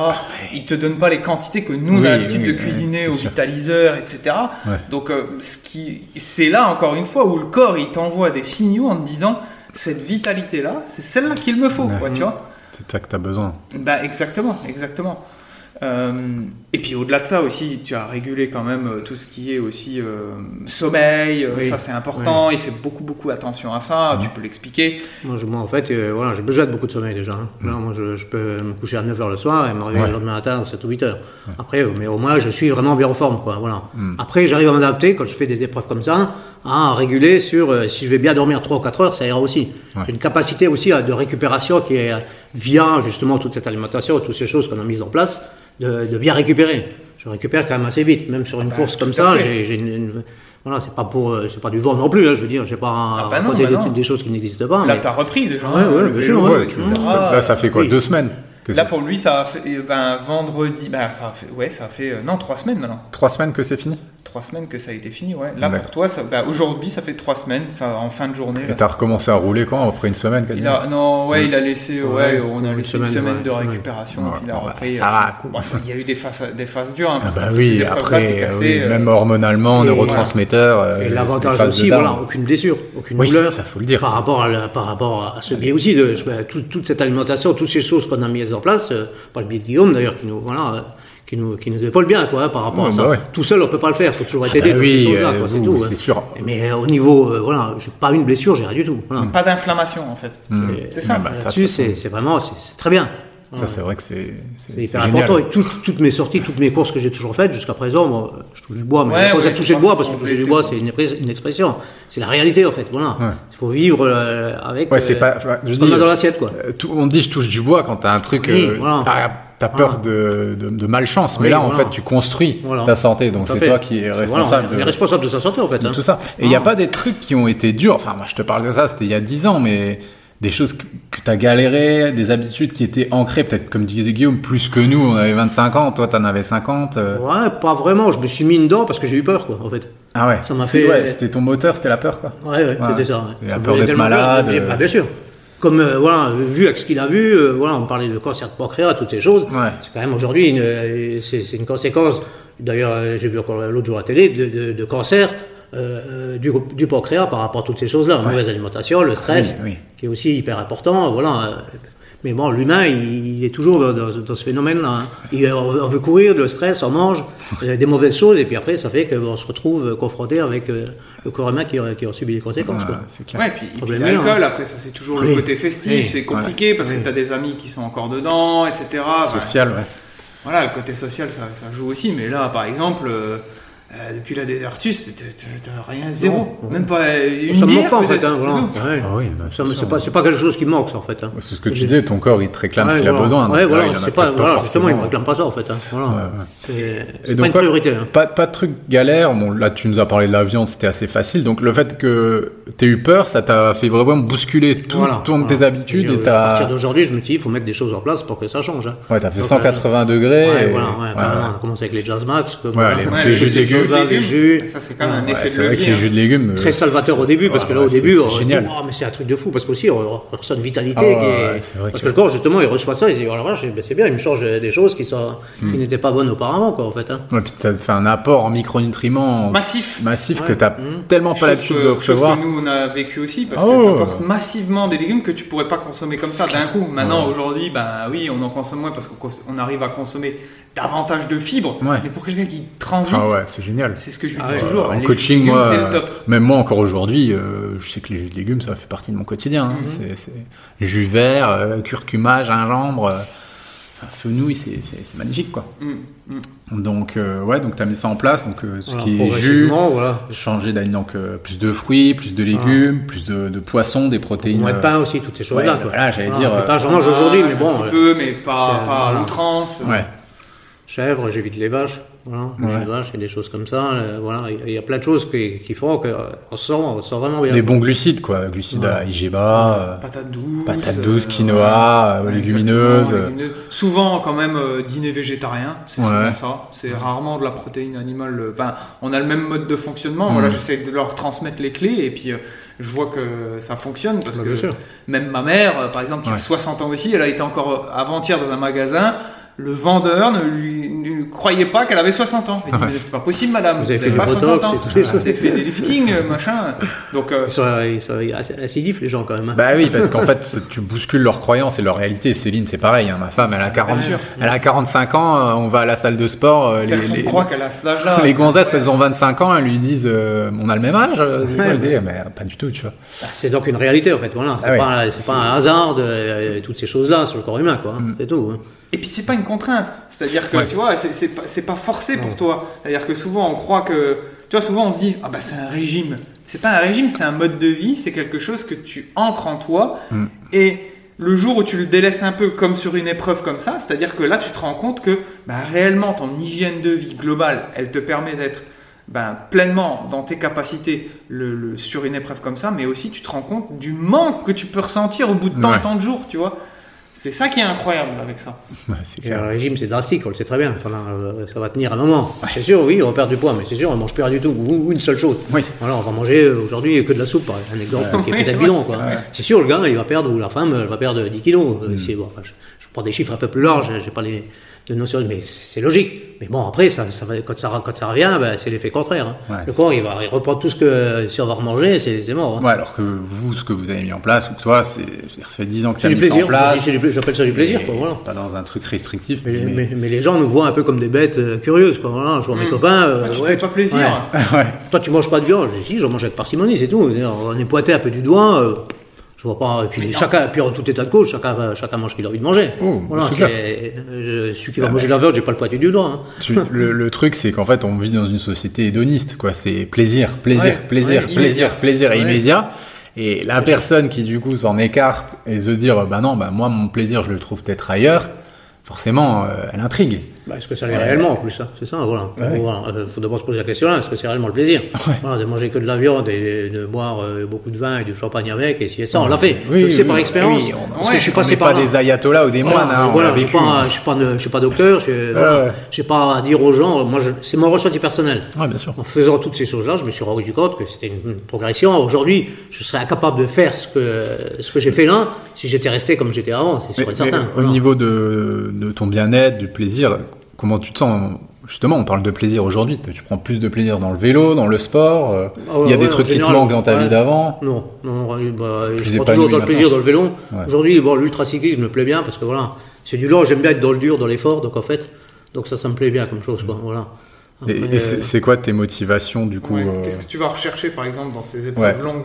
S1: ils te donnent pas les quantités que nous on
S2: Oui,
S1: a l'habitude
S2: oui,
S1: de
S2: oui,
S1: cuisiner au
S2: sûr.
S1: vitaliseur, etc.
S2: Ouais.
S1: Donc, euh, ce qui, c'est là encore une fois où le corps il t'envoie des signaux en te disant cette vitalité là, c'est celle-là qu'il me faut, quoi, tu vois.
S2: C'est ça que tu as besoin.
S1: Bah exactement, exactement. Euh, et puis au-delà de ça aussi, tu as régulé quand même euh, tout ce qui est aussi euh, sommeil,
S3: Oui.
S1: ça c'est important, il fait beaucoup beaucoup attention à ça, tu peux l'expliquer.
S3: Moi, je- moi, en fait, euh, voilà, j'ai besoin de beaucoup de sommeil déjà. hein. Là, moi, je, je peux me coucher à 9h le soir et me réveiller
S2: Ouais.
S3: le lendemain matin à 7 ou 8 heures. Après, mais au moins, je suis vraiment bien en forme. Quoi, voilà. Après, j'arrive à m'adapter quand je fais des épreuves comme ça, à réguler sur si je vais bien dormir 3 ou 4 heures, ça ira aussi.
S2: Ouais.
S3: J'ai une capacité aussi de récupération qui est via justement toute cette alimentation, toutes ces choses qu'on a mises en place, de, de bien récupérer. Je récupère quand même assez vite, même sur une
S1: bah,
S3: course comme ça. J'ai une, une- voilà, c'est pas pour, euh, c'est pas du vent non plus. hein, je veux dire, j'ai pas
S1: Ah bah non,
S3: raconter
S1: bah
S3: des-
S1: non.
S3: des, choses qui n'existent pas.
S1: Là
S3: mais-
S1: tu as repris déjà.
S3: Ouais, ouais, bien
S1: vélo,
S3: sûr, ouais.
S2: Là, ça fait quoi
S3: oui.
S2: Deux semaines que
S1: Là pour lui ça a fait, ben, vendredi, ben, ça a fait, ouais ça a fait, euh, non trois semaines maintenant.
S2: Trois semaines que c'est fini
S1: trois semaines que ça a été fini, ouais. Là, pour toi, bah, aujourd'hui, ça fait trois semaines, ça, en fin de journée.
S2: Et t'as recommencé à rouler quand Après une semaine,
S1: quasiment Non, ouais, il a laissé, ouais, on a laissé une semaine, de récupération. il a
S2: bah, repris. Ça va,
S1: cool. il y a eu des phases, des phases dures, hein,
S2: parce ah bah oui, après, cassé, euh, même hormonalement, neurotransmetteurs.
S3: Euh, et l'avantage aussi, voilà, aucune blessure, aucune douleur.
S2: ça faut le dire.
S3: Par rapport à, par rapport à ce biais aussi, de, toute cette alimentation, toutes ces choses qu'on a mises en place, euh, par le biais de Guillaume d'ailleurs, qui nous, voilà, qui nous, qui nous épaule bien quoi, par rapport à ça. Bah Tout seul, on peut pas le faire, il faut toujours être ah aidé.
S2: Bah oui, euh, c'est tout. C'est sûr.
S3: Mais au niveau, euh, voilà, j'ai pas une blessure, j'ai rien du tout.
S1: Pas d'inflammation en fait.
S2: Hmm.
S1: C'est ça.
S3: Bah, là-dessus, c'est vraiment, c'est très bien.
S2: Ça, c'est vrai que c'est
S3: hyper important. Et toutes, toutes, mes sorties, toutes mes courses que j'ai toujours faites jusqu'à présent, moi, je touche du bois, mais ouais, ouais, toucher le bois parce que toucher du bois, c'est une, une, expression. C'est la réalité en fait. Voilà. Il faut vivre euh, avec.
S2: Ouais, c'est pas.
S3: Je dis, dans l'assiette quoi.
S2: on dit je touche du bois quand t'as un truc. voilà t'as peur de, de, malchance, mais là, en fait, tu construis ta santé, donc c'est toi qui es responsable.
S3: de, responsable de sa santé, en fait.
S2: Hein. Tout ça. Et il n'y a pas des trucs qui ont été durs. Enfin, moi, je te parle de ça, c'était il y a 10 ans, mais des choses que, tu as galéré, des habitudes qui étaient ancrées, peut-être comme disait Guillaume, plus que nous, on avait 25 ans, toi, t'en avais 50. Euh.
S3: Ouais, pas vraiment. Je me suis mis une dent parce que j'ai eu peur, quoi, en fait.
S2: Ah ouais. Ça m'a fait. Ouais, c'était ton moteur, c'était la peur, quoi.
S3: Ouais, ouais, c'était ça.
S2: La peur d'être malade.
S3: Bien sûr comme euh, voilà, vu avec ce qu'il a vu, euh, voilà, on parlait de cancer de pancréas, toutes ces choses. C'est quand même aujourd'hui une, euh, c'est, une conséquence. D'ailleurs, j'ai vu encore l'autre jour à la télé de, de, cancer du, du, pancréas par rapport à toutes ces choses-là, la mauvaise alimentation, le stress, qui est aussi hyper important. Voilà. Mais bon, l'humain, il, est toujours dans, ce phénomène-là. Hein. On, veut courir, le stress, on mange <laughs> des mauvaises choses, et puis après, ça fait qu'on se retrouve confronté avec le corps humain qui, qui a subi les conséquences.
S1: Ouais, Ouais, puis, puis l'alcool, après, ça c'est toujours le côté festif, c'est compliqué parce que tu as des amis qui sont encore dedans, etc.
S2: Social, ouais.
S1: Voilà, le côté social, ça, ça, joue aussi, mais là, par exemple. Euh, euh, depuis la désertus, t'as rien, zéro. Même pas une Ça
S3: me
S1: manque
S3: pas en fait. Hein, voilà. Ah oui, bah, c'est pas, pas, quelque chose qui manque ça en fait. Hein.
S2: C'est ce que tu disais, ton corps il te réclame ce qu'il a besoin.
S3: Ouais, voilà, c'est pas, voilà, justement, il me réclame pas ça en fait. Hein. Voilà. C'est pas une priorité. Hein.
S2: Pas, pas de truc galère. Bon, là tu nous as parlé de la viande, c'était assez facile. Donc le fait que tu aies eu peur, ça t'a fait vraiment bousculer tout, voilà. tes habitudes. Et,
S3: à partir d'aujourd'hui, je me dis, il faut mettre des choses en place pour que ça change.
S2: Ouais, t'as fait 180 degrés.
S3: Ouais, voilà, on a commencé avec les Jazz Max.
S2: Les jus
S1: de légumes. Ça, c'est quand même un effet
S2: C'est vrai que les jus de légumes.
S3: Très salvateur au début, parce que là, au début, on se dit, mais c'est un truc de fou, parce qu'aussi, on ressent une vitalité. Ah parce que le corps, justement, il reçoit ça, il se dit, ben, c'est bien, il me change des choses qui hmm. n'étaient pas bonnes auparavant, quoi, en fait. Hein.
S2: Ouais, puis tu as fait un apport en micronutriments
S1: massif,
S2: massif que tu n'as hmm. tellement pas l'habitude de recevoir.
S1: que nous, on a vécu aussi, parce que tu apportes massivement des légumes que tu pourrais pas consommer comme ça d'un coup. Maintenant, aujourd'hui, ben oui, on en consomme moins parce qu'on arrive à consommer davantage de fibres. Mais pour quelqu'un qui transite,
S2: ah ouais, c'est génial.
S1: C'est ce que je dis ah toujours.
S2: En coaching, moi, même moi encore aujourd'hui, euh, je sais que les jus de légumes, ça fait partie de mon quotidien. Hein. Mhm. C'est jus vert, euh, curcuma, gingembre, euh, fenouil, c'est magnifique quoi. Mm, mm. Donc ouais, donc tu as mis ça en place, donc ce qui est jus,
S3: voilà.
S2: changer donc plus de fruits, plus de légumes, plus de, de, poissons, des protéines.
S3: Moins de pain aussi, toutes ces choses-là. Ouais,
S2: voilà, j'allais dire.
S3: Pain, j'en mange aujourd'hui, mais bon.
S1: Un petit peu, mais pas, pas à l'outrance.
S2: Ouais
S3: chèvres, j'évite les vaches, voilà, les vaches et des choses comme ça. Euh, voilà, il y a plein de choses qui, qui font qu'on sent, on sent vraiment bien.
S2: Des bons glucides, quoi, glucides à IGBA,
S1: euh, patates douces,
S2: patates douces, quinoa, euh, légumineuses.
S1: Souvent, quand même, dîner végétarien, c'est souvent ça. C'est rarement de la protéine animale. Enfin, on a le même mode de fonctionnement. Voilà, mm. j'essaie de leur transmettre les clés et puis je vois que ça fonctionne parce bah, que même ma mère, par exemple, qui a 60 ans aussi, elle a été encore avant-hier dans un magasin le vendeur ne lui ne croyait pas qu'elle avait 60 ans. Il dit, c'est pas possible, madame.
S3: Vous avez, fait
S1: pas
S3: botox, 60 ans.
S1: Vous avez fait des liftings, machin. Donc, euh...
S3: ils, sont, ils sont incisifs, les gens, quand même. Hein.
S2: Bah oui, parce qu'en fait, tu bouscules leurs croyances et leur réalité. Céline, c'est pareil. Hein. Ma femme, elle a, 40, elle a 45 ans. Euh, on va à la salle de sport.
S1: Euh, les, les, croit qu'elle a cet âge-là.
S2: Les gonzesses, elles ont 25 ans. Elles lui disent, euh, on a le même âge. Ouais, mais pas du tout, tu vois.
S3: Bah, c'est donc une réalité, en fait. Voilà. C'est ah pas, pas un hasard de toutes ces choses-là sur le corps humain, quoi. Mm. C'est tout. Hein.
S1: Et puis c'est pas une contrainte, c'est-à-dire que tu vois, c'est pas, pas, forcé pour toi. C'est-à-dire que souvent on croit que, tu vois, souvent on se dit ah bah c'est un régime. C'est pas un régime, c'est un mode de vie, c'est quelque chose que tu ancres en toi. Mm. Et le jour où tu le délaisses un peu comme sur une épreuve comme ça, c'est-à-dire que là tu te rends compte que bah, réellement ton hygiène de vie globale, elle te permet d'être ben, pleinement dans tes capacités le, sur une épreuve comme ça, mais aussi tu te rends compte du manque que tu peux ressentir au bout de tant, tant de jours, tu vois. C'est ça qui est incroyable avec ça. <laughs>
S2: Ouais,
S3: Et le régime, c'est drastique, on le sait très bien. Enfin, euh, ça va tenir un moment. C'est sûr, oui, on perd du poids, mais c'est sûr, on mange plus rien du tout. Ou, une seule chose.
S2: Oui.
S3: Voilà, on va manger euh, aujourd'hui que de la soupe, par exemple. un exemple qui est peut-être bidon. quoi. C'est sûr, le gars, il va perdre, ou la femme, elle va perdre 10 kilos. Euh, c'est- bon, enfin, je, je prends des chiffres un peu plus larges, j'ai pas les, notions, mais c'est logique. Mais bon, après, ça, quand, ça, quand ça revient, ben, c'est l'effet contraire. hein.
S2: Ouais.
S3: Le corps, il va il reprend tout ce que, si on va remanger, c'est mort. hein.
S2: Ouais, alors que vous, ce que vous avez mis en place, ou que toi, c'est, je veux dire, ça fait 10 ans que tu as
S3: du
S2: mis ça en
S3: plaisir.
S2: place.
S3: C'est du pla- J'appelle ça du plaisir, quoi, voilà.
S2: Pas dans un truc restrictif,
S3: Mais,
S2: mais,
S3: mais- mais les gens nous voient un peu comme des bêtes euh, curieuses. Quoi. Voilà, je vois mes copains. euh,
S1: Ah, tu
S3: ouais,
S1: fais pas plaisir.
S3: ouais. <laughs>
S2: ouais.
S3: Toi, tu manges pas de viande Je dis, si, j'en mange avec parcimonie, c'est tout. On est pointé un peu du doigt. euh, je vois pas. Et puis, chacun, puis en tout état de cause, chacun, va- chacun mange ce qu'il a envie de manger.
S2: Oh,
S3: voilà,
S2: c'est
S3: c'est- euh, celui qui va manger de la viande, j'ai pas le pointé du doigt. hein.
S2: Le, le truc, c'est qu'en fait, on vit dans une société hédoniste, quoi. C'est plaisir, plaisir,
S1: Ouais,
S2: plaisir,
S1: ouais,
S2: plaisir, plaisir et immédiat. Et la personne qui, du coup, s'en écarte et se dire, bah non, bah moi, mon plaisir, je le trouve peut-être ailleurs, forcément, euh, elle intrigue.
S3: Bah, est-ce que ça l'est réellement en plus ça C'est ça, voilà.
S2: Ouais.
S3: Voilà, euh, faut d'abord se poser la question là, est-ce que c'est réellement le plaisir? Voilà, De manger que de la viande et de boire euh, beaucoup de vin et du champagne avec, et si et ça, on l'a fait. le sais par expérience.
S2: oui, on-
S3: parce que je suis passé par
S2: pas
S3: là.
S2: des ayatollahs ou des moines,
S3: Voilà,
S2: hein,
S3: voilà, je
S2: vécu.
S3: suis suis suis pas docteur, je voilà,
S2: ouais.
S3: j'ai pas à dire aux gens. Moi, c'est mon ressenti personnel.
S2: Bien sûr.
S3: En faisant toutes ces choses-là, je me suis rendu compte que c'était une, une progression. Aujourd'hui, je serais incapable de faire ce que ce que j'ai fait là si j'étais resté comme j'étais avant, c'est sûr et certain.
S2: au
S3: Voilà.
S2: niveau de, de ton bien-être, du plaisir, comment tu te sens Justement, on parle de plaisir aujourd'hui. Tu prends plus de plaisir dans le vélo, dans le sport. euh,
S3: Ah ouais,
S2: Il y a
S3: ouais,
S2: des trucs qui te manquent dans ta
S3: ouais.
S2: vie d'avant.
S3: Non, non, bah, je prends toujours dans le plaisir dans le vélo.
S2: Ouais.
S3: Aujourd'hui, bon, l'ultracyclisme me plaît bien parce que voilà, c'est du long, j'aime bien être dans le dur, dans l'effort, donc en fait, donc ça, ça me plaît bien comme chose, quoi, voilà.
S2: Et,
S3: Après,
S2: et
S3: euh,
S2: c'est c'est quoi tes motivations, du coup
S1: Ouais,
S2: euh,
S1: Qu'est-ce que tu vas rechercher par exemple dans ces épreuves
S2: Ouais.
S1: longues?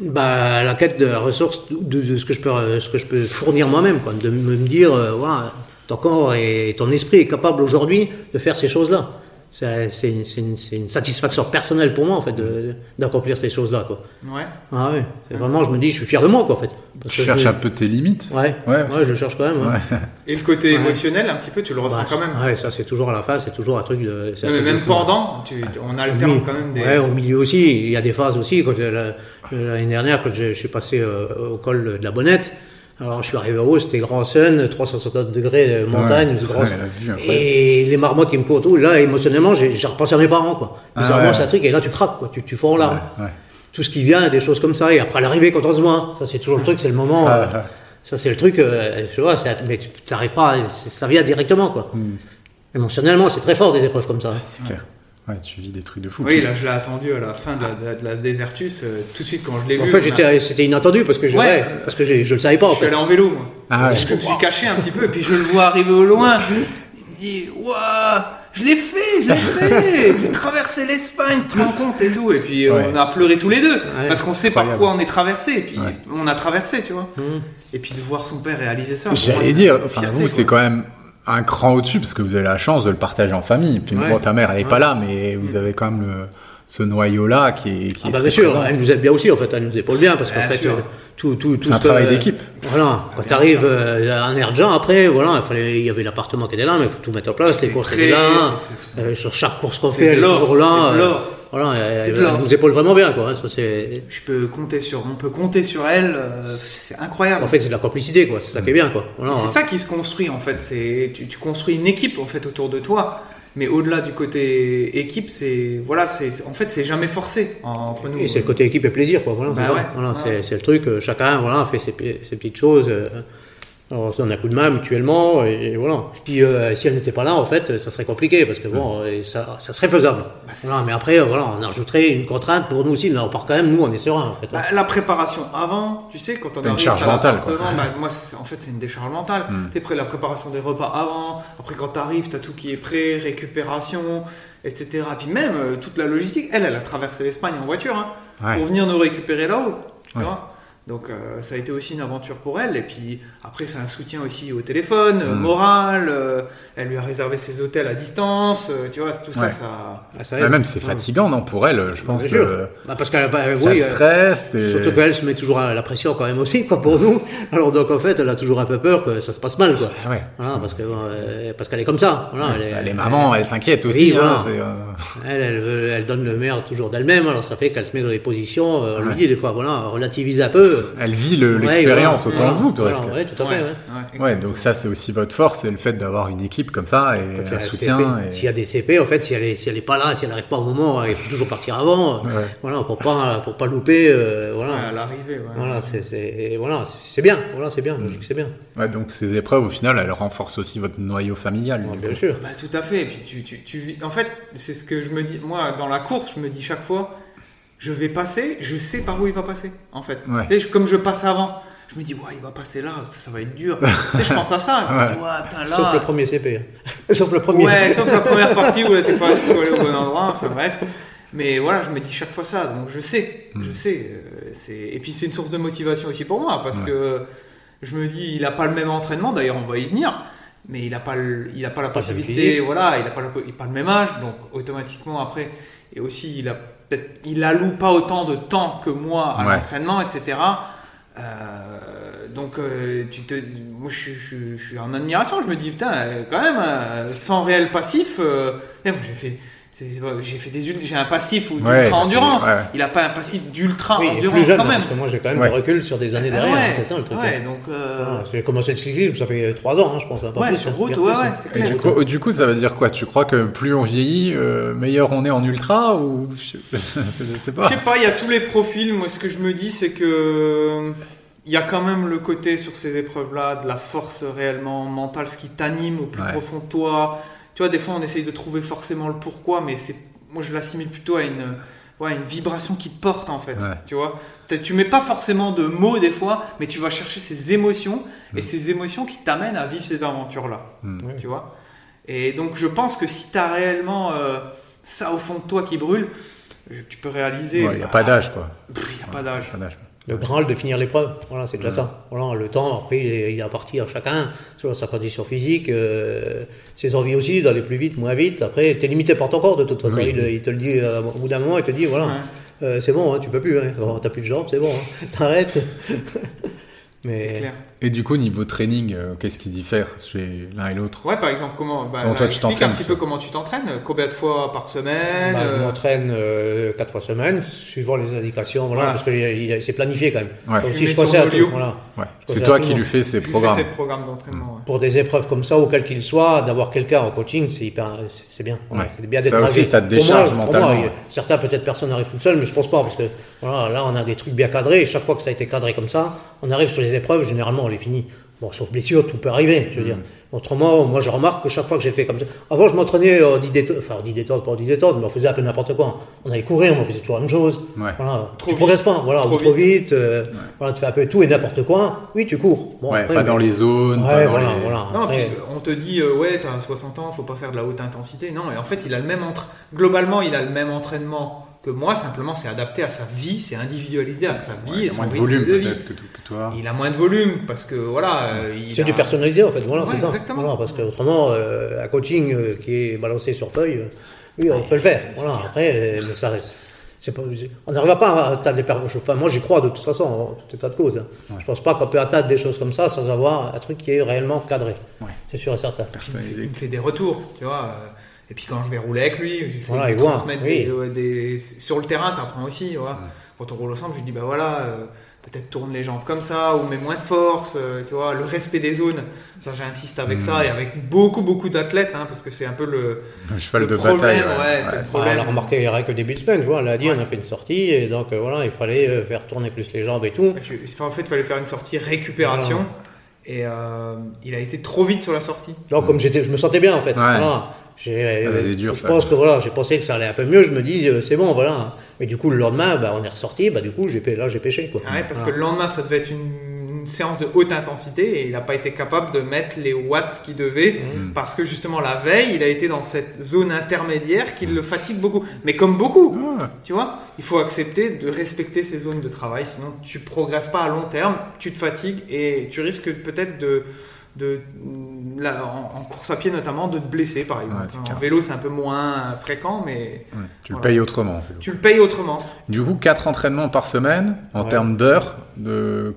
S3: Bah, la quête de la ressource, de, de ce, que je peux, ce que je peux fournir moi-même, quoi, de me me dire, euh, voilà, ton corps et ton esprit est capable aujourd'hui de faire ces choses-là. C'est c'est une, c'est une- c'est une satisfaction personnelle pour moi, en fait, de- d'accomplir ces choses-là, quoi.
S1: Ouais.
S3: Ah ouais, vraiment, je me dis, je suis fier de moi, quoi, en fait. Parce
S2: Tu
S3: que
S2: cherches
S3: je-
S2: un peu tes limites
S3: Ouais,
S2: Ouais.
S3: ouais, je le cherche quand même. ouais.
S1: Et le côté
S3: Ouais.
S1: émotionnel, un petit peu, tu le ressens
S3: Bah,
S1: quand même.
S3: Ouais, ça c'est toujours à la fin, c'est toujours un truc de.
S1: Non, mais même
S3: fou.
S1: pendant, tu- on alterne
S3: Oui.
S1: quand même des.
S3: Ouais, au milieu aussi, il y a des phases aussi. Quand, euh, la- L'année dernière, quand je, je suis passé euh, au col de la Bonnette, alors je suis arrivé en haut, c'était grand sun, 360 degrés de montagne,
S2: Ouais,
S3: de grand-
S2: ouais, la vue, incroyable.
S3: et les marmottes qui me courent tout. Là, émotionnellement, j'ai repensé à mes parents, quoi.
S2: Ah
S3: Bizarrement,
S2: ouais.
S3: c'est un truc, et là tu craques, quoi. Tu, tu fonds en larmes. Tout ce qui vient, des choses comme ça. Et après l'arrivée, quand on se voit, ça c'est toujours le truc, c'est le moment.
S2: Ah,
S3: euh,
S2: ah.
S3: ça c'est le truc, euh, je vois, mais tu n'arrives pas, ça vient directement, quoi.
S2: Hmm.
S3: Émotionnellement, c'est très fort des épreuves comme ça. hein.
S2: C'est clair. Ouais, tu vis des trucs de fou.
S1: Oui, là, je l'ai attendu à la fin de la, de la- de la Désertus. euh, tout de suite, quand je l'ai
S3: En
S1: vu.
S3: fait,
S1: a-
S3: j'étais, c'était inattendu parce que je,
S1: Ouais.
S3: ouais, parce que je le savais pas en
S1: Je suis
S3: fait.
S1: allé en vélo, moi.
S2: Ah ouais.
S1: Je me suis caché un petit peu, et puis je le vois arriver au loin. Il dit Waouh, je l'ai fait, je l'ai fait J'ai traversé l'Espagne, tu te rends compte et tout. Et puis euh,
S2: Ouais.
S1: on a pleuré tous les deux, parce qu'on sait par quoi on est traversé. Et puis
S2: Ouais.
S1: on a traversé, tu vois.
S3: Mmh.
S1: Et puis de voir son père réaliser ça.
S2: J'allais dire, enfin, vous, c'est quand même un cran au-dessus parce que vous avez la chance de le partager en famille. Puis
S3: Ouais.
S2: bon, ta mère, elle est pas
S3: Ouais.
S2: là, mais vous avez quand même le, ce noyau-là qui est, qui
S3: Ah
S2: est
S3: bah
S2: très
S3: bien sûr,
S2: présent.
S3: elle nous aide bien aussi en fait, elle nous épaule bien parce qu'en fait euh, tout tout tout
S2: C'est un
S3: que-
S2: travail d'équipe.
S3: Voilà, quand tu arrives à un Erdjan après, voilà, il fallait, il y avait l'appartement qui était là, mais il faut tout mettre en place, les courses étaient là, euh, sur chaque course qu'on fait,
S1: de
S3: elle est
S1: l'or,
S3: toujours là. Voilà, elle, elle nous épaule vraiment bien quoi. hein, Ça
S1: Je peux compter sur, on peut compter sur elle. euh, c'est incroyable.
S3: en fait c'est de la complicité quoi, c'est ça qui est bien quoi. Voilà,
S1: c'est
S3: hein.
S1: ça qui se construit en fait. C'est tu, tu construis une équipe en fait autour de toi. Mais au-delà du côté équipe, c'est voilà, c'est en fait c'est jamais forcé en- entre nous.
S3: Et c'est le côté équipe et plaisir, quoi. Voilà,
S1: Bah
S3: c'est ça.
S1: ouais,
S3: Voilà,
S1: ouais.
S3: c'est- c'est le truc. euh, Chacun, voilà, fait ses petites choses. euh, alors, on donne un coup de main mutuellement, et, et voilà. Puis, euh, si elle n'était pas là, en fait, ça serait compliqué, parce que bon, euh, ça, ça serait faisable.
S1: Bah,
S3: voilà, mais après, euh, voilà, on ajouterait une contrainte pour nous aussi. Là, on part quand même, nous, on est serein, en fait. hein.
S1: Bah, la préparation avant, tu sais, quand on
S2: T'as une
S1: arrive
S2: charge
S1: à
S2: mentale,
S1: l'appartement, bah, moi, c'est- en fait, c'est une décharge mentale. T'es prêt, la préparation des repas avant. Après, quand t'arrives, t'as tout qui est prêt, récupération, etc. Puis même euh, toute la logistique. Elle, elle a traversé l'Espagne en voiture hein,
S2: Ouais.
S1: pour venir nous récupérer là-haut. tu vois. Donc, euh, ça a été aussi une aventure pour elle. Et puis après, c'est un soutien aussi au téléphone, euh, moral. euh, elle lui a réservé ses hôtels à distance. euh, tu vois, tout ça,
S2: Ouais.
S1: ça.
S3: Ah, ça
S2: même c'est
S3: Ouais.
S2: fatigant, non, pour elle, je pense.
S3: Bien sûr.
S2: que
S3: Bah, parce qu'elle, bah,
S2: ça
S3: oui,
S2: le
S3: euh,
S2: stress. t'es-
S3: Surtout qu'elle se met toujours à la pression quand même aussi, quoi, pour nous. Alors donc en fait, elle a toujours un peu peur que ça se passe mal, quoi.
S2: Ah ouais.
S3: Voilà, parce que parce qu'elle est comme ça. Voilà, elle est-
S2: Bah, les mamans, elles s'inquiètent aussi.
S3: Oui,
S2: hein,
S3: voilà.
S2: euh,
S3: Elle, elle, veut- elle donne le meilleur toujours d'elle-même, alors ça fait qu'elle se met dans des positions, euh, on lui dit des fois, voilà, relativise un peu,
S2: Elle vit le- l'expérience
S3: Ouais,
S2: autant que vous,
S3: tout à fait. ouais.
S2: Ouais, donc ça c'est aussi votre force, c'est le fait d'avoir une équipe comme ça et
S3: Donc,
S2: un soutien. Et-
S3: S'il y a des CP, en fait, si elle est, si elle est pas là, si elle n'arrive pas au moment, il faut toujours partir avant.
S2: Ouais.
S3: Voilà, pour pas, pour pas louper. euh, voilà.
S1: Ouais, à l'arrivée, ouais.
S3: Voilà, c'est, voilà, bien. Voilà, c'est bien. C'est bien.
S2: Ouais, donc ces épreuves au final elles renforcent aussi votre noyau familial.
S3: Bien
S2: coup.
S3: sûr.
S1: Bah, tout à fait. Et puis tu, tu, tu vis- En fait, c'est ce que je me dis. Moi, dans la course, je me dis chaque fois, je vais passer, je sais par où il va passer. En fait,
S2: Ouais.
S1: tu sais, comme je passe avant, je me dis, ouais, il va passer là, ça va être dur. tu sais, je pense à ça. Je me dis, <laughs> ouais, putain, là.
S3: Sauf le premier CP. <laughs> Sauf le premier.
S1: Ouais, sauf la première partie où t'es pas du tout allé au bon endroit. Enfin bref. Mais voilà, je me dis chaque fois ça, donc je sais, je sais. euh, et puis c'est une source de motivation aussi pour moi parce
S2: Ouais.
S1: que je me dis, il a pas le même entraînement. D'ailleurs, on va y venir. Mais il a pas, le- il a pas la
S3: Pas
S1: possibilité, voilà, il a pas, le, il a pas le même âge, donc automatiquement après, et aussi il a il alloue pas autant de temps que moi à
S2: Ouais.
S1: l'entraînement, etc. Euh, donc, euh, tu te, moi, je, suis- je suis- je suis en admiration. Je me dis, putain, euh, quand même, sans réel passif, euh, eh, moi, j'ai fait, j'ai fait des, ul- j'ai un passif ou
S2: Ouais,
S1: d'ultra
S2: t'as
S1: endurance.
S2: fait- ouais.
S1: Il a pas un passif d'ultra
S3: Oui,
S1: endurance
S3: plus jeune,
S1: quand même.
S3: parce que moi j'ai quand même
S2: Ouais.
S3: du recul sur des années
S1: Ah
S3: derrière.
S1: ouais,
S3: c'est ça le truc.
S1: ouais,
S3: hein.
S1: donc, euh,
S3: j'ai commencé le cyclisme, ça fait 3 ans, hein, je pense. hein, pas
S1: ouais,
S3: plus,
S1: sur
S3: hein,
S1: route, ouais, c'est clair.
S2: du coup, du coup, ça veut dire quoi? Tu crois que plus on vieillit, euh, meilleur on est en ultra ou <laughs> je, sais pas.
S1: Je sais pas, il y a tous les profils. Moi, ce que je me dis, c'est que il y a quand même le côté sur ces épreuves-là de la force réellement mentale, ce qui t'anime au plus
S2: Ouais.
S1: profond de toi. Tu vois, des fois, on essaye de trouver forcément le pourquoi, mais c'est, moi, je l'assimile plutôt à une, ouais, une vibration qui te porte en fait.
S2: Ouais.
S1: Tu vois, tu mets pas forcément de mots des fois, mais tu vas chercher ces émotions et
S2: Mm.
S1: ces émotions qui t'amènent à vivre ces aventures-là.
S2: Mm.
S3: Ouais.
S1: Tu vois. Et donc, je pense que si tu as réellement euh, ça au fond de toi qui brûle, euh, tu peux réaliser.
S2: Il n'y a
S1: bah,
S2: pas d'âge quoi.
S1: Il n'y a pas d'âge.
S3: Le Graal de finir l'épreuve, voilà, c'est déjà ça. Voilà, le temps, après, il appartient à chacun, sur sa condition physique, euh, ses envies aussi, d'aller plus vite, moins vite. Après, tu es limité par ton corps, de toute façon.
S2: Oui.
S3: Il, il te le dit euh, au bout d'un moment, il te dit, voilà,
S1: Ouais.
S3: euh, c'est bon, hein, tu peux plus, hein, t'as plus de jambes, c'est bon, hein, <laughs> t'arrêtes.
S1: C'est
S3: Mais
S1: clair.
S2: Et du coup, niveau training, euh, qu'est-ce qui diffère chez l'un et l'autre
S1: Ouais, par exemple, comment bah,
S2: Comment
S1: là,
S2: toi, tu
S1: explique un
S2: t'entraînes,
S1: petit peu comment tu t'entraînes. Combien de fois par semaine
S3: bah, je
S1: euh,
S3: m'entraîne euh, quatre fois semaine, suivant les indications, voilà,
S1: Voilà.
S3: parce que c'est planifié quand même.
S2: Ouais.
S3: Aussi,
S1: mets
S3: je à tout, voilà.
S2: Ouais.
S3: Je
S2: C'est toi
S3: à tout
S2: qui lui fais ses programmes.
S1: ces programmes d'entraînement. ouais.
S3: Pour des épreuves comme ça, ou quel qu'il soit, d'avoir quelqu'un en coaching, c'est hyper, c'est c'est bien. C'est bien d'être
S2: Ça aussi, ça te décharge
S3: moi,
S2: mentalement.
S3: certains, peut-être personne n'arrive toute seule, mais je pense pas, parce que voilà, là, on a des trucs bien cadrés, et chaque fois que ça a été cadré comme ça, on arrive sur les épreuves, généralement, finit. Bon, sauf blessure, tout peut arriver, je veux
S2: Mm.
S3: dire. Autrement, moi, je remarque que chaque fois que j'ai fait comme ça. Avant, je m'entraînais en 10 détours, enfin, en 10 détours, pas en 10 détours, mais on faisait un peu n'importe quoi. On allait courir, on faisait toujours la même chose.
S2: Ouais.
S3: Voilà.
S1: Trop
S3: tu
S1: vite.
S3: progresses pas, voilà,
S1: Trop
S3: ou trop vite, euh, voilà, tu fais un peu tout et n'importe quoi. Oui, tu cours. Bon,
S2: Ouais,
S3: après,
S2: pas
S3: mais-
S2: dans les zones,
S3: Ouais,
S2: pas dans
S3: voilà,
S2: les...
S3: voilà.
S1: Non,
S3: Après-
S1: puis, on te dit, euh, ouais, t'as 60 ans, faut pas faire de la haute intensité. Non, et en fait, il a le même entre... globalement, il a le même entraînement que moi. Simplement, c'est adapté à sa vie, c'est individualisé à sa vie
S2: Ouais, il a moins de volume peut-être que, que toi.
S1: Il a moins de volume parce que voilà, euh,
S3: C'est
S1: a-
S3: du personnalisé en fait, voilà,
S1: Ouais,
S3: c'est ça.
S1: exactement.
S3: Voilà, parce qu'autrement, euh, un coaching euh, qui est balancé sur feuille, euh, oui, on peut le faire. Voilà, après, euh, ça, c'est pas, on n'arrivera pas à atteindre des. Enfin, moi, j'y crois de toute façon, en tout état de cause. hein. Je pense pas qu'on peut atteindre des choses comme ça sans avoir un truc qui est réellement cadré.
S2: Ouais.
S3: C'est sûr et certain.
S1: il me, fait,
S2: Personnalisé.
S1: il me fait des retours, tu vois. Euh, Et puis quand je vais rouler avec lui, j'essaie
S3: Voilà,
S1: lui transmettre
S3: oui.
S1: des, sur le terrain, tu apprends aussi. Quand on roule ensemble, je lui dis bah voilà, euh, peut-être tourne les jambes comme ça ou mets moins de force, euh, tu vois, le respect des zones. Ça, j'insiste avec ça et avec beaucoup beaucoup d'athlètes, hein, parce que c'est un peu le,
S2: Le cheval
S1: le
S2: de
S1: problème,
S2: bataille.
S1: ouais,
S2: ouais.
S1: c'est le problème.
S3: on a remarqué il y a que début de semaine, tu vois, lundi, on a fait une sortie, et donc euh, voilà, il fallait euh, faire tourner plus les jambes et tout.
S1: En fait, il fallait faire une sortie récupération. Et euh, il a été trop vite sur la sortie.
S3: Donc, comme j'étais, je me sentais bien en fait. Voilà. J'ai-
S2: Ah, c'est dur,
S3: je
S2: ça.
S3: pense que voilà, j'ai pensé que ça allait un peu mieux. Je me dis, euh, c'est bon, voilà. Mais du coup, le lendemain, bah, on est ressorti. Bah, du coup, j'ai, là, j'ai pêché quoi.
S1: Ah ouais, parce
S3: Voilà.
S1: que le lendemain, ça devait être une, une séance de haute intensité et il n'a pas été capable de mettre les watts qu'il devait parce que justement la veille, il a été dans cette zone intermédiaire qui le fatigue beaucoup. Mais comme beaucoup,
S2: Ah,
S1: tu vois, il faut accepter de respecter ces zones de travail, sinon tu progresses pas à long terme, tu te fatigues et tu risques peut-être de, de là, en, en course à pied notamment, de te blesser par exemple.
S2: Ouais,
S1: en vélo, c'est un peu moins fréquent, mais
S2: ouais. Tu le payes autrement. en fait.
S1: tu le payes autrement.
S2: Du coup, 4 entraînements par semaine en
S3: Ouais.
S2: termes d'heures. De...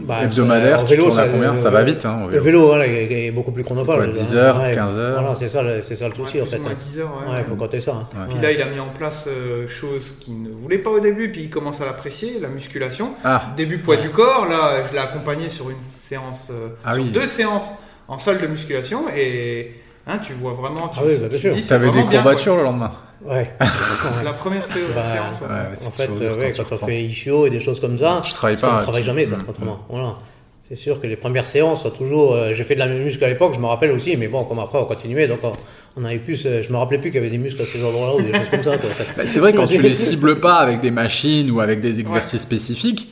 S3: Bah,
S2: hebdomadaire,
S3: en
S2: tu
S3: vélo,
S2: tournes à
S3: ça,
S2: combien
S3: euh,
S2: Ça va vite, hein,
S3: Le
S2: vélo.
S3: vélo, voilà, est, est beaucoup plus chronophage.
S2: Quoi, 10 heures, 15 heures.
S3: Voilà, c'est ça, le- c'est ça le souci
S1: Ouais,
S3: en fait.
S1: ou moins
S3: hein.
S1: 10 heures, ouais.
S3: Ouais, faut compter ça. hein.
S2: Ouais.
S1: Puis là, il a mis en place euh, chose qu'il ne voulait pas au début, puis il commence à l'apprécier, la musculation.
S2: Ah,
S1: Début poids
S3: Ouais.
S1: du corps, là, je l'ai accompagné sur une séance, euh,
S2: Ah
S1: sur
S2: oui.
S1: deux séances en salle de musculation, et hein, tu vois vraiment, tu,
S3: Ah oui, bah,
S1: tu dis,
S2: t'avais des courbatures le lendemain
S3: Ouais. <laughs>
S1: La première
S3: Bah,
S1: séance. ouais.
S2: Ouais, c'est
S3: en fait, euh, ouais,
S2: quand tu
S3: quand on fait ischio et des choses comme ça, parce qu'on
S2: pas.
S3: ne travaille jamais ça, autrement. Voilà. C'est sûr que les premières séances sont toujours. euh, j'ai fait de la muscu à l'époque, je me rappelle aussi, mais bon, comme après on continuait, donc on, on avait plus. euh, je me rappelais plus qu'il y avait des muscles à ces endroits-là ou des choses comme ça. quoi, en <laughs> fait.
S2: Bah, c'est vrai quand tu les cibles pas avec des machines ou avec des exercices spécifiques,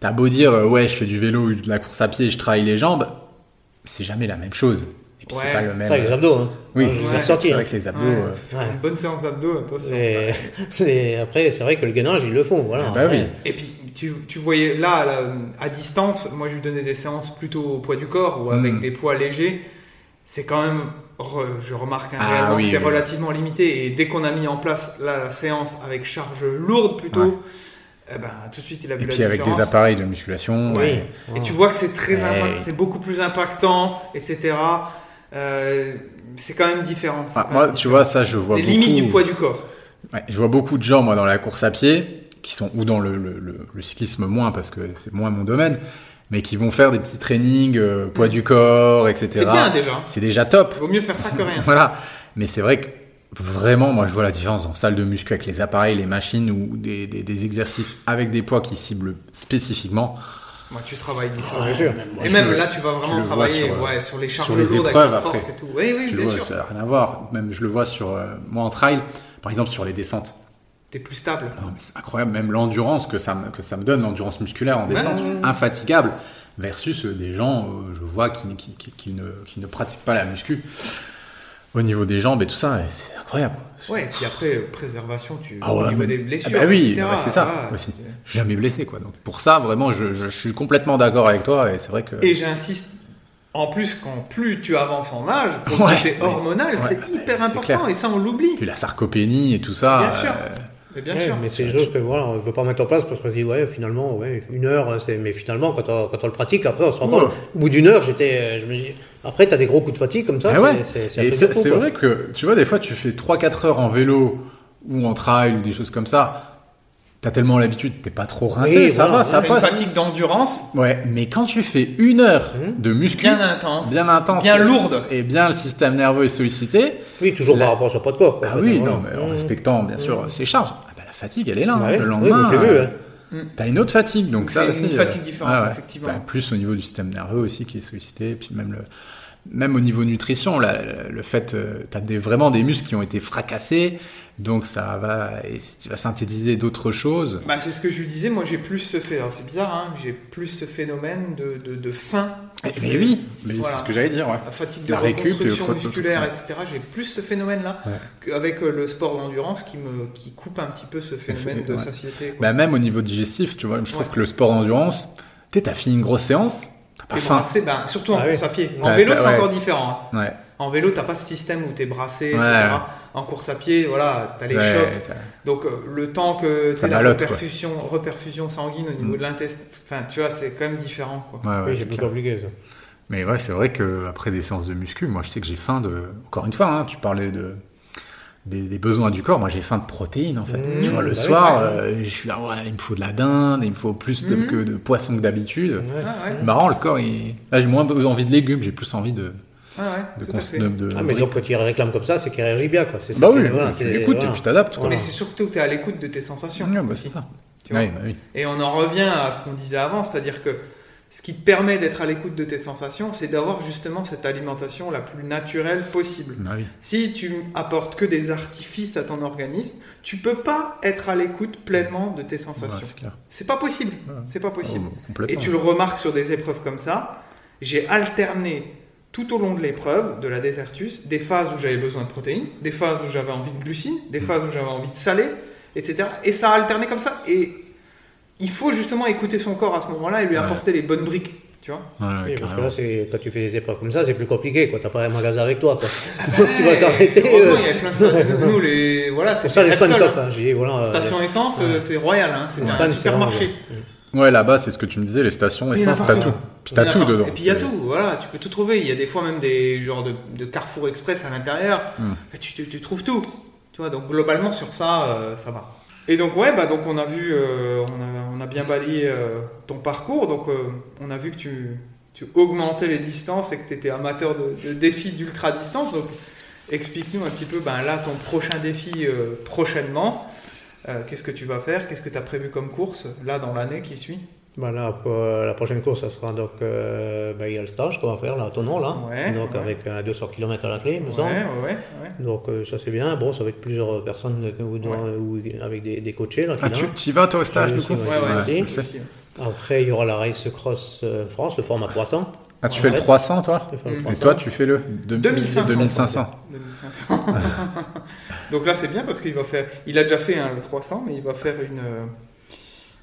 S2: t'as beau dire euh, ouais je fais du vélo ou de la course à pied, je travaille les jambes, c'est jamais la même chose. Puis
S1: Ouais.
S2: c'est pas le même.
S3: Ça, les abdos, hein.
S2: Oui,
S3: Moi, je
S1: Ouais,
S3: l'ai ressenti.
S2: c'est
S3: hein.
S2: vrai que les abdos.
S1: Ouais,
S2: euh,
S3: ouais.
S1: Une bonne séance d'abdos, attention.
S3: Et, <laughs> et après, c'est vrai que le gainage, ils le font. Voilà.
S2: Ah bah oui.
S3: Ouais.
S1: Et puis, tu, tu voyais là, là, à distance, moi je lui donnais des séances plutôt au poids du corps ou avec
S2: Mm.
S1: des poids légers. C'est quand même, re- je remarque hein,
S2: Ah
S1: réellement
S2: oui,
S1: que c'est
S2: oui.
S1: relativement limité. Et dès qu'on a mis en place là, la séance avec charge lourde plutôt,
S2: Ouais.
S1: eh ben, tout de suite il a vu
S2: Et
S1: la
S2: puis avec
S1: différence.
S2: des appareils de musculation.
S3: Oui.
S2: ouais.
S1: Et tu vois que c'est très
S3: Ouais.
S1: impact- c'est beaucoup plus impactant, etc. Euh, c'est quand même différent.
S2: Ah,
S1: quand
S2: moi,
S1: même
S2: tu
S1: différent.
S2: vois, ça, je vois
S1: les
S2: beaucoup.
S1: limites du poids du corps.
S2: Ouais, je vois beaucoup de gens, moi, dans la course à pied, qui sont, ou dans le, le- le- le cyclisme moins, parce que c'est moins mon domaine, mais qui vont faire des petits trainings, euh, poids du corps, etc.
S1: C'est bien déjà.
S2: C'est déjà top.
S1: Vaut mieux faire ça que rien. <laughs>
S2: Voilà. Mais c'est vrai que vraiment, moi, je vois la différence en salle de muscu avec les appareils, les machines ou des, des- des exercices avec des poids qui ciblent spécifiquement.
S1: Moi, tu travailles différemment.
S3: Bien sûr.
S2: Moi,
S1: Et même
S2: le-
S1: là, tu vas vraiment travailler
S2: sur, euh,
S1: ouais, sur les charges
S2: sur les épreuves,
S1: avec la force
S2: après.
S1: et tout. Oui, oui,
S2: tu
S1: bien
S2: vois,
S1: sûr.
S2: ça n'a rien à voir. Même je le vois sur euh, moi en trail, par exemple sur les descentes.
S1: T'es plus stable.
S2: Non, mais c'est incroyable, même l'endurance que ça me, que ça me donne, l'endurance musculaire en descente,
S1: Ouais.
S2: infatigable, versus euh, des gens, euh, je vois, qui, qui, qui, qui ne, qui ne pratiquent pas la muscu au niveau des jambes et tout ça, et c'est incroyable.
S1: Ouais, et puis après, préservation, tu,
S2: Ah ouais,
S1: au niveau des
S2: Ah
S1: blessures,
S2: bah oui,
S1: etc.
S2: ouais, c'est ça. Je suis jamais blessé, quoi. Donc pour ça, vraiment, je, je, je suis complètement d'accord avec toi, et c'est vrai que.
S1: Et j'insiste, en plus, quand plus tu avances en âge, pour
S2: Ouais,
S1: le côté hormonal,
S2: ouais,
S1: c'est hyper
S2: c'est
S1: important,
S2: clair.
S1: et ça, on l'oublie.
S2: Puis la sarcopénie et tout ça.
S1: Bien sûr.
S2: euh,
S1: Mais bien
S3: Ouais,
S1: sûr.
S3: mais c'est des choses que voilà, on ne veut pas mettre en place parce qu'on se dit, ouais, finalement, ouais, une heure, c'est... mais finalement, quand on, quand on le pratique, après, on se rend
S2: Ouais.
S3: compte. Au bout d'une heure, j'étais, euh, je me dis, après, tu as des gros coups de fatigue comme ça,
S2: Ah
S3: c'est,
S2: ouais.
S3: c'est,
S2: vrai que, tu vois, des fois, tu fais 3-4 heures en vélo ou en trail ou des choses comme ça. T'as tellement l'habitude, t'es pas trop rincé,
S3: Oui,
S2: ça
S3: voilà.
S2: va, ça
S1: C'est une
S2: passe.
S1: fatigue d'endurance
S2: Ouais, mais quand tu fais une heure
S3: Mhm.
S2: de muscu,
S1: bien intense,
S2: bien intense,
S1: bien lourde.
S2: et bien le système nerveux est sollicité,
S3: Oui, toujours
S2: La-
S3: par rapport à son poids de corps. quoi,
S2: ah oui, non, mais en
S3: Mmh.
S2: respectant bien sûr ses charges, ah bah, la fatigue elle est là, hein,
S3: Ouais,
S2: le
S3: oui,
S2: lendemain.
S3: moi, ouais.
S2: T'as une autre fatigue, donc ça
S1: C'est
S2: aussi.
S1: une
S2: euh,
S1: fatigue différente,
S2: ouais.
S1: effectivement.
S2: Bah, plus au niveau du système nerveux aussi qui est sollicité, puis même le, même au niveau nutrition, là, le, fait, euh, t'as des, vraiment des muscles qui ont été fracassés, donc ça va, et si tu vas synthétiser d'autres choses.
S1: Bah, c'est ce que je lui disais, moi j'ai plus ce fait, alors c'est bizarre, hein, j'ai plus ce phénomène de, de, de faim.
S2: Eh, Mais oui, mais
S1: Voilà.
S2: c'est ce que j'allais dire, ouais.
S1: La fatigue de
S2: La
S1: reconstruction musculaire,
S2: ouais.
S1: etc. J'ai plus ce phénomène-là
S2: Ouais.
S1: qu'avec euh, le sport d'endurance qui me qui coupe un petit peu ce phénomène de
S2: Ouais.
S1: satiété. quoi.
S2: Bah, même au niveau digestif, tu vois, je trouve
S1: Ouais.
S2: que le sport d'endurance, tu t'as fini une grosse séance, t'as pas faim.
S1: ben, surtout en
S3: Ah
S1: course
S3: oui.
S1: à pied. En vélo, c'est
S2: ouais.
S1: encore différent. hein.
S2: Ouais,
S1: En vélo, t'as pas ce système où t'es brassé,
S2: Ouais.
S1: etc. En course à pied, voilà, t'as les
S2: Ouais,
S1: chocs. Donc euh, le temps que tu sais, la reperfusion, reperfusion sanguine au niveau
S2: Mm.
S1: de l'intestin, enfin tu vois, c'est quand même différent. Quoi.
S2: ouais, ouais,
S3: Oui,
S2: c'est
S3: compliqué, ça.
S2: Mais ouais, c'est vrai que après des séances de muscu, moi je sais que j'ai faim de. Encore une fois, hein, tu parlais de des, des besoins du corps. Moi j'ai faim de protéines en fait.
S3: Mmh,
S2: tu vois, le
S3: bah oui,
S2: soir,
S1: ouais.
S2: euh, je suis là, ouais, il me faut de la dinde, il me faut plus de,
S1: Mmh.
S2: que de poisson que d'habitude.
S3: Ouais.
S1: Ah ouais,
S2: Marrant, le corps, il... là j'ai moins envie de légumes, j'ai plus envie de,
S1: ah ouais,
S2: de, de,
S3: Ah, mais donc, quand il réclame comme ça, c'est qu'il réagit bien, quoi. C'est ça
S2: Bah
S3: qui-
S2: oui,
S3: voilà,
S2: tu l'écoutes
S3: voilà.
S2: et puis t'adaptes. quoi.
S1: Mais c'est surtout que tu es à l'écoute de tes sensations.
S2: Ouais, bah, c'est ça.
S1: Tu vois.
S2: Ouais, bah oui.
S1: Et on en revient à ce qu'on disait avant, c'est-à-dire que ce qui te permet d'être à l'écoute de tes sensations, c'est d'avoir justement cette alimentation la plus naturelle possible.
S2: Bah oui.
S1: Si tu apportes que des artifices à ton organisme, tu peux pas être à l'écoute pleinement de tes
S2: Ouais,
S1: sensations.
S2: c'est
S1: pas possible.
S2: Ouais.
S1: C'est pas possible.
S2: Oh.
S1: Et tu le remarques sur des épreuves comme ça. J'ai alterné tout au long de l'épreuve de la désertus des phases où j'avais besoin de protéines, des phases où j'avais envie de glucides, des phases où j'avais envie de salé, etc. Et ça a alterné comme ça. Et il faut justement écouter son corps à ce moment-là et lui
S2: Ouais.
S1: apporter les bonnes briques. Tu vois
S2: Ouais,
S3: parce que là, c'est, quand tu fais des épreuves comme ça, c'est plus compliqué, quoi. T'as pas un magasin avec toi, quoi. <laughs> tu vas t'arrêter. Euh,
S1: il y a plein de stations. Nous, les, voilà, c'est
S3: ça,
S1: Repsol,
S3: top,
S1: hein.
S3: hein. Dit, voilà. euh,
S1: Station essence,
S3: ouais.
S1: euh, c'est royal. Hein. C'est un supermarché.
S2: Ouais, là-bas, c'est ce que tu me disais, les stations, essence, t'as tout. Puis t'as tout dedans.
S1: Et puis il y a tout, voilà, tu peux tout trouver. Il y a des fois même des genres de, de Carrefour Express à l'intérieur.
S2: Hmm.
S1: Bah, tu, tu- tu trouves tout. Tu vois, donc globalement sur ça, euh, ça va. Et donc ouais, bah donc on a vu, euh, on, a, on a bien balayé euh, ton parcours. Donc on a vu que tu, tu augmentais les distances et que tu étais amateur de, de défis d'ultra distance. Donc explique-nous un petit peu, ben là ton prochain défi prochainement. Qu'est-ce que tu vas faire? Qu'est-ce que tu as prévu comme course là dans l'année qui suit?
S3: Bah là, pour, euh, la prochaine course, ça sera donc. euh, bah, il y a le stage qu'on va faire là, à Tonon, là.
S1: Ouais,
S3: donc
S1: ouais.
S3: avec euh, 200 km à la clé, il me
S1: Ouais,
S3: semble.
S1: ouais, ouais. ouais.
S3: Donc euh, ça c'est bien. Bon, ça va être plusieurs personnes euh, ou, dans- ou avec des, des coachés là.
S2: Ah, tu vas, toi, au stage, du coup
S1: Ouais.
S3: Après, il y aura la Race Cross euh, France, le format 300.
S2: Ah, tu fais le 300, toi
S3: le.
S2: Et
S3: 300.
S2: toi, tu fais le deux-
S1: 2500.
S2: 2500.
S1: 2500. Donc là, c'est bien parce qu'il va faire. Il a déjà fait hein, le 300, mais il va faire une.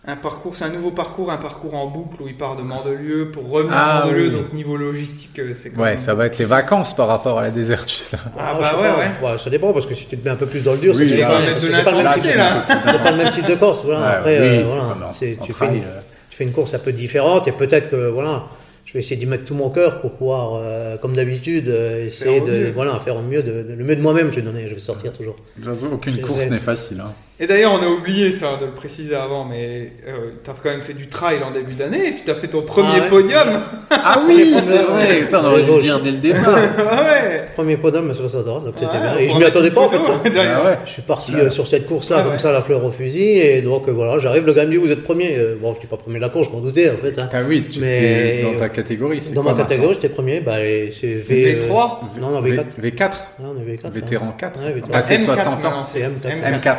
S1: Un parcours, c'est un nouveau parcours, un parcours en boucle où il part de Mandelieu pour revenir
S2: Ah,
S1: à Mandelieu.
S2: oui.
S1: Donc niveau logistique, euh, c'est quand
S2: Ouais,
S1: même-
S2: ça va être les vacances par rapport à la Désertus, là.
S1: Ah,
S3: je
S1: bah ouais, ouais.
S3: Ça dépend parce que si tu te mets un peu plus dans le dur,
S2: Oui,
S3: c'est
S2: là,
S3: pas, pas le même type-
S1: là.
S3: c'est pas le même type de course. Voilà.
S2: Ouais,
S3: Après,
S2: oui,
S3: euh, voilà. tu, fais une,
S2: euh.
S3: tu fais une course un peu différente et peut-être que voilà, je vais essayer d'y mettre tout mon cœur pour pouvoir, euh, comme d'habitude, euh, essayer
S1: Faire
S3: de voilà faire au mieux, de, le mieux de moi-même. Je vais donner, je vais sortir toujours.
S2: De toute façon, aucune course n'est facile. Hein.
S1: Et d'ailleurs, on a oublié ça de le préciser avant, mais euh, tu as quand même fait du trail en début d'année et puis tu as fait ton premier
S3: Ah ouais.
S1: podium.
S2: Ah <laughs>
S3: oui, c'est vrai.
S2: Putain, on aurait dû le dire dès le départ. <laughs>
S1: ouais.
S3: Premier podium 60 ans, donc c'était
S1: Ouais,
S3: bien. Et je m'y attendais pas en fait. hein. <laughs>
S2: Ah ouais.
S3: Je suis parti euh, sur cette course-là,
S1: Ah
S3: comme ça, la fleur au fusil, et donc euh, voilà, j'arrive, le gars me dit, vous êtes premier. Euh, bon, je suis pas premier de la course, je m'en doutais en fait. hein.
S2: Ah oui, tu
S3: Mais-
S2: t'es dans ta catégorie. c'est
S3: Dans
S2: quoi
S3: ma catégorie, j'étais premier, bah, c'est V,
S1: V3
S3: euh, Non, non,
S2: maintenant
S3: V4.
S2: V- V4
S3: Non, on est V4.
S2: Vétéran
S3: hein.
S2: 4
S3: Ouais, vétéran.
S2: Passé
S1: M4
S2: 60 ans.
S1: c'est
S3: M4.
S2: M4.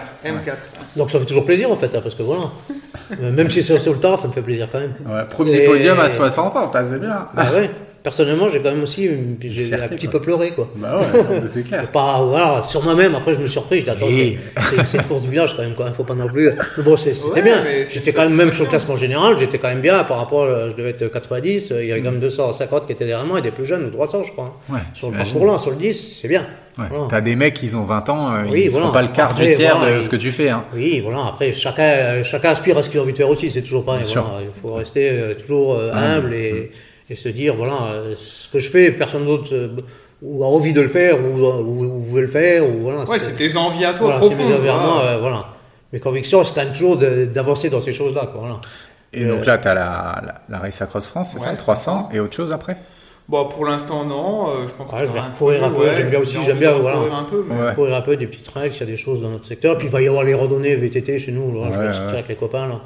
S1: M4.
S3: Donc ça fait toujours plaisir en fait, hein, parce que voilà. Euh, Même si c'est sur le tard, ça me fait plaisir quand même.
S2: Ouais, premier
S3: Et-
S2: podium à 60 ans, c'est bien.
S3: Bah ouais. Personnellement, j'ai quand même aussi, j'ai un petit
S2: quoi.
S3: peu pleuré quoi.
S2: Bah ouais, c'est clair. <laughs>
S3: Pas, voilà, sur moi-même, après je me suis surpris, je dis attends,
S2: Oui.
S3: c'est- une course du village quand même, quoi, faut pas non plus. Mais bon, c'était
S1: Ouais,
S3: bien. J'étais quand même, même sur le classement général, j'étais quand même bien par rapport, à, je devais être 90, il y avait quand
S2: Mm.
S3: même 250 qui étaient derrière moi et des plus jeunes, ou 300 je crois. hein.
S2: Ouais,
S3: Sur le parcours là, sur le 10, c'est bien.
S2: Ouais.
S3: Voilà.
S2: T'as des mecs, ils ont 20 ans, euh,
S3: Oui,
S2: ils
S3: voilà.
S2: font pas le quart
S3: Après,
S2: du tiers
S3: voilà,
S2: de ce que tu fais. Hein.
S3: Oui, voilà. Après, chacun, euh, chacun aspire à ce qu'il a envie de faire aussi. C'est toujours pareil. Il faut rester euh, toujours euh, humble et, et se dire voilà, euh, ce que je fais, personne d'autre euh, ou a envie de le faire ou, ou, ou veut le faire ou voilà.
S1: Ouais,
S3: c'est-
S1: tes envies à toi
S3: voilà,
S1: profondes.
S3: mes envers
S1: voilà.
S3: moi, euh, voilà. Mes convictions, c'est quand même toujours d'avancer dans ces choses-là. quoi, Voilà.
S2: Et
S3: Euh,
S2: donc là, t'as la, la, la Race Across France, c'est
S1: Ouais,
S2: ça, le 300, et autre chose après?
S1: Bon, pour l'instant, non. euh, je pense
S3: Ouais,
S1: que
S3: je vais courir un peu,
S1: ouais,
S3: j'aime bien aussi,
S1: j'ai
S3: j'aime bien, voilà.
S1: courir un peu, mais-
S2: Ouais.
S3: courir un peu des petits trails, s'il y a des choses dans notre secteur. Puis il va y avoir les randonnées VTT chez nous. là, je vais sortir
S2: ouais.
S3: avec les copains là,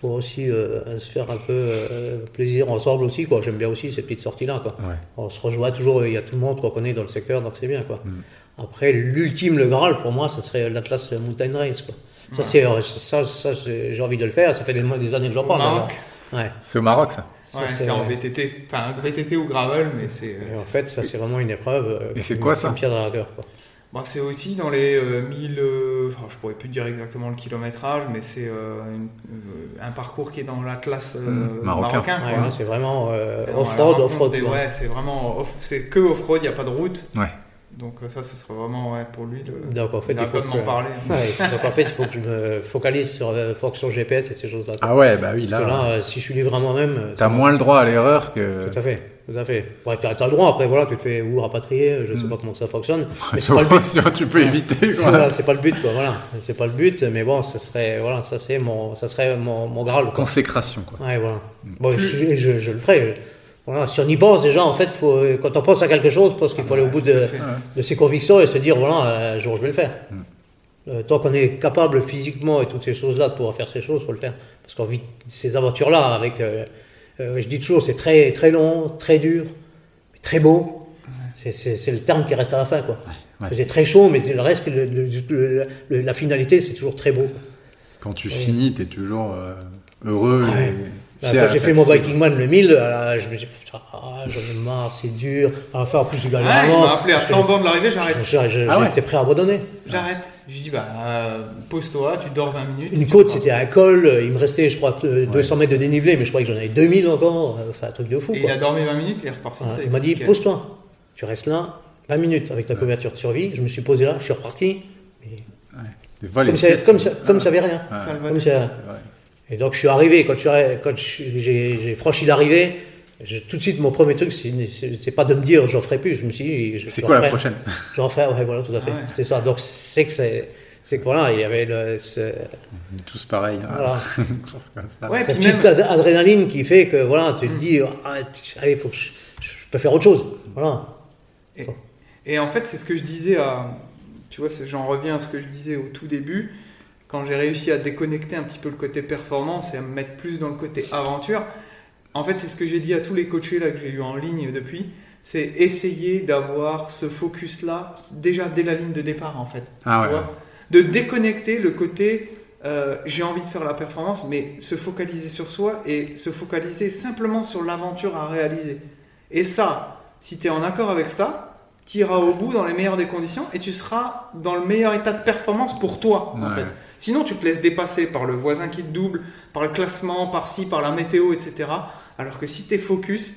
S3: pour aussi euh, se faire un peu euh, plaisir ensemble aussi. quoi. J'aime bien aussi ces petites sorties-là. quoi.
S2: Ouais.
S3: On se rejoint toujours, il y a tout le monde qu'on connaît dans le secteur, donc c'est bien. quoi.
S2: Mm.
S3: Après, l'ultime, le Graal, pour moi, ça serait l'Atlas Mountain Race. Quoi. Ça, c'est, euh, ça, ça j'ai envie de le faire, ça fait des, mois- des années que j'en
S1: Au
S3: parle. Ouais.
S2: C'est au Maroc, ça.
S3: Ça,
S1: Ouais,
S3: c'est-
S1: en VTT. Enfin, VTT ou gravel, mais c'est. Euh,
S3: en fait, ça, c'est vraiment une épreuve. euh,
S2: Et c'est quoi, ça?
S3: qui me tiendra à cœur. Quoi.
S1: Bah, c'est aussi dans les euh, 1000. euh, enfin, je pourrais plus dire exactement le kilométrage, mais c'est euh, une- euh, un parcours qui est dans l'Atlas euh,
S2: Mm, marocain.
S1: marocain.
S3: Ouais,
S1: quoi.
S3: ouais, c'est vraiment euh, off-road, off-road.
S1: Ouais, c'est vraiment. off- C'est que off-road, il n'y a pas de route.
S2: Ouais.
S1: Donc, euh, ça, ce serait vraiment ouais, pour lui. Le...
S3: Donc en fait,
S1: il
S3: faut
S1: pas de m'en
S3: que-
S1: parler. <laughs>
S3: Ouais, donc en fait, il faut que je me focalise sur la fonction GPS et ces choses-là.
S2: Ah ouais, bah oui,
S3: Parce que
S2: là,
S3: là, euh, si je suis livré à moi-même, euh,
S2: t'as moins le droit à l'erreur que.
S3: Tout à fait, tout à fait. Ouais, t'as, t'as le droit, après, voilà, tu te fais ou rapatrier, je sais pas comment ça fonctionne. Mais c'est pas le but. <laughs>
S2: Tu peux éviter,
S3: voilà, c'est pas le but, quoi, voilà. C'est pas le but, mais bon, ça serait, voilà, ça, c'est mon, ça serait mon, mon Graal, quoi.
S2: Consécration, quoi.
S3: Ouais, voilà. Bon, je, je, je le ferai. Voilà, si on y pense déjà, en fait, faut, quand on pense à quelque chose, pense qu'il faut aller au bout de, de ses convictions et se dire, voilà, un jour je vais le faire. Euh, tant qu'on est capable physiquement et toutes ces choses-là de pouvoir faire ces choses, il faut le faire. Parce qu'on vit ces aventures-là avec, euh, je dis toujours, c'est très, très long, très dur, très beau. C'est, le terme qui reste à la fin, quoi.
S2: ouais.
S3: Très chaud, mais le reste, le- le- le- le- la finalité, c'est toujours très beau.
S2: Quand tu finis, t'es toujours euh, heureux et
S3: Là,
S2: fier.
S3: quand j'ai fait mon. Viking Man le 1000, euh, je me dis, putain, ah, j'en ai marre, c'est dur. Enfin, en plus, j'ai gagné
S1: Ah, il m'a appelé à 100 bancs de l'arrivée, j'arrête.
S3: J'ai- j'ai-
S2: Ah ouais.
S3: J'étais prêt à abandonner.
S1: J'arrête. Je lui dis, bah, euh, pose-toi, tu dors 20 minutes.
S3: Une côte, c'était un col. euh, Il me restait, je crois, euh, 200 mètres de dénivelé, mais je crois que j'en avais 2000 encore. Enfin, un truc de fou.
S1: Et
S3: quoi.
S1: il a dormi 20 minutes, il est reparti.
S3: Il m'a dit,
S1: nickel.
S3: pose-toi. Tu restes là 20 minutes avec ta couverture de survie. Je me suis posé là, je suis reparti. mais
S2: les
S3: Comme, ça, comme, ça, comme ça avait rien.
S2: Ouais.
S3: Comme ça.
S2: C'est.
S3: Et donc je suis arrivé, quand, je suis arri- quand je suis- j'ai j'ai franchi l'arrivée, je- tout de suite mon premier truc, c'est c'est- c'est pas de me dire j'en ferai plus, je me suis dit. je-
S2: C'est quoi la
S3: ferai.
S2: prochaine?
S3: J'en ferai, ouais, voilà, tout à fait.
S1: Ah ouais.
S3: C'était ça. Donc c'est que c'est. C'est que voilà, il y avait le, ce-
S2: Tous pareil. hein.
S3: voilà. <laughs>
S1: Ouais,
S3: cette petite
S1: même-
S3: adrénaline qui fait que voilà, tu te dis, ah, t- allez, faut que je, je peux faire autre chose. Voilà.
S1: Et, et en fait, c'est ce que je disais à. Tu vois, c'est- j'en reviens à ce que je disais au tout début. Quand j'ai réussi à déconnecter un petit peu le côté performance et à me mettre plus dans le côté aventure, en fait, c'est ce que j'ai dit à tous les coachés là, que j'ai eu en ligne depuis. C'est essayer d'avoir ce focus-là déjà dès la ligne de départ, en fait.
S2: Ah
S1: Tu
S2: ouais.
S1: vois? De déconnecter le côté euh, j'ai envie de faire la performance, mais se focaliser sur soi et se focaliser simplement sur l'aventure à réaliser. Et ça, si tu es en accord avec ça, tu iras au bout dans les meilleures des conditions et tu seras dans le meilleur état de performance pour toi. En fait. Sinon, tu te laisses dépasser par le voisin qui te double, par le classement, par ci, par la météo, etc. Alors que si tu es focus,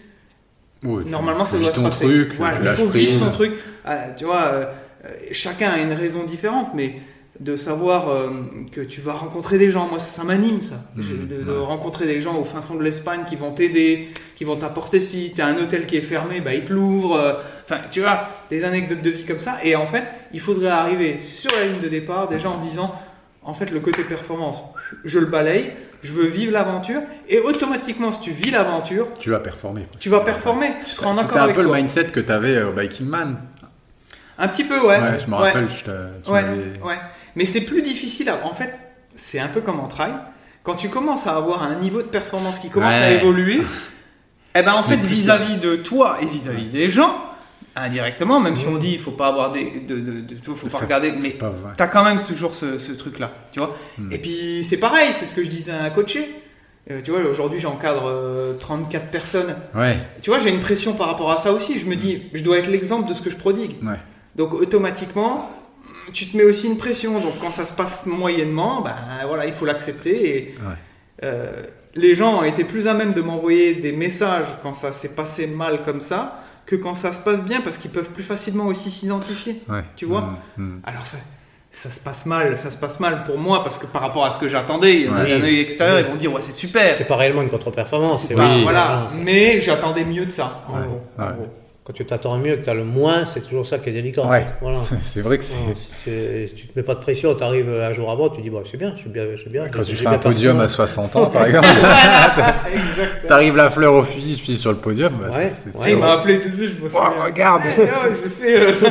S1: Normalement, ça doit se passer.
S2: truc,
S1: Voilà, il faut vivre son truc. Euh, tu vois, euh, euh, chacun a une raison différente, mais de savoir euh, que tu vas rencontrer des gens, moi ça, ça m'anime ça. Je- de, de
S2: ouais.
S1: rencontrer des gens au fin fond de l'Espagne qui vont t'aider, qui vont t'apporter si tu as un hôtel qui est fermé, bah ils te l'ouvrent. euh, Enfin, tu vois, des anecdotes de vie comme ça. Et en fait, il faudrait arriver sur la ligne de départ déjà en se disant, en fait, le côté performance, je le balaye, je veux vivre l'aventure, et automatiquement, si tu vis l'aventure,
S2: Tu vas performer.
S1: tu vas performer, tu seras en accord
S2: C'était un
S1: avec
S2: peu
S1: toi.
S2: le mindset que tu avais au Biking Man.
S1: Un petit peu, ouais.
S2: Ouais, je me
S1: Ouais.
S2: rappelle. je te- tu
S1: Ouais, ouais. Mais c'est plus difficile. à- En fait, c'est un peu comme en trail. Quand tu commences à avoir un niveau de performance qui commence à évoluer, eh ben en fait, vis-à-vis de toi et vis-à-vis des gens, indirectement, même si on dit il faut pas avoir des, de, de, de- faut pas regarder, mais t'as quand même toujours ce, ce truc-là, tu vois.
S2: Hmm.
S1: Et puis c'est pareil, c'est ce que je disais à un coaché. Euh, tu vois, aujourd'hui j'encadre euh, 34 personnes.
S2: Ouais,
S1: Tu vois, j'ai une pression par rapport à ça aussi. Je me dis, je dois être l'exemple de ce que je prodigue.
S2: ouais.
S1: Donc automatiquement, tu te mets aussi une pression. Donc quand ça se passe moyennement, ben voilà, il faut l'accepter. Et
S2: Ouais.
S1: euh, les gens été plus à même de m'envoyer des messages quand ça s'est passé mal comme ça que quand ça se passe bien, parce qu'ils peuvent plus facilement aussi s'identifier.
S2: ouais.
S1: Tu vois
S2: Mm, mm.
S1: Alors ça, ça se passe mal, ça se passe mal pour moi parce que par rapport à ce que j'attendais,
S2: Ouais.
S1: d'un œil extérieur, ils vont dire ouais c'est super.
S3: C'est pas réellement une contre-performance. Oui,
S1: voilà, mais j'attendais mieux de ça. En
S2: Ouais,
S1: gros, en
S2: ouais.
S1: gros.
S3: Quand tu t'attends mieux, que tu as le moins, c'est toujours ça qui est délicat.
S2: Ouais.
S3: Voilà. <laughs>
S2: C'est vrai que c'est.
S3: Tu te mets pas de pression, tu arrives un jour avant, tu dis bon, c'est bien, je suis bien, je suis bien.
S2: Quand tu fais un podium à
S3: performé.
S2: 60 ans, par exemple, <laughs>
S1: Exactement.
S2: t'arrives la fleur au fusil, tu finis sur le podium. bah,
S3: Ouais,
S1: il m'a appelé tout de suite, je me
S2: Oh, regarde
S1: Eh, je fais. euh,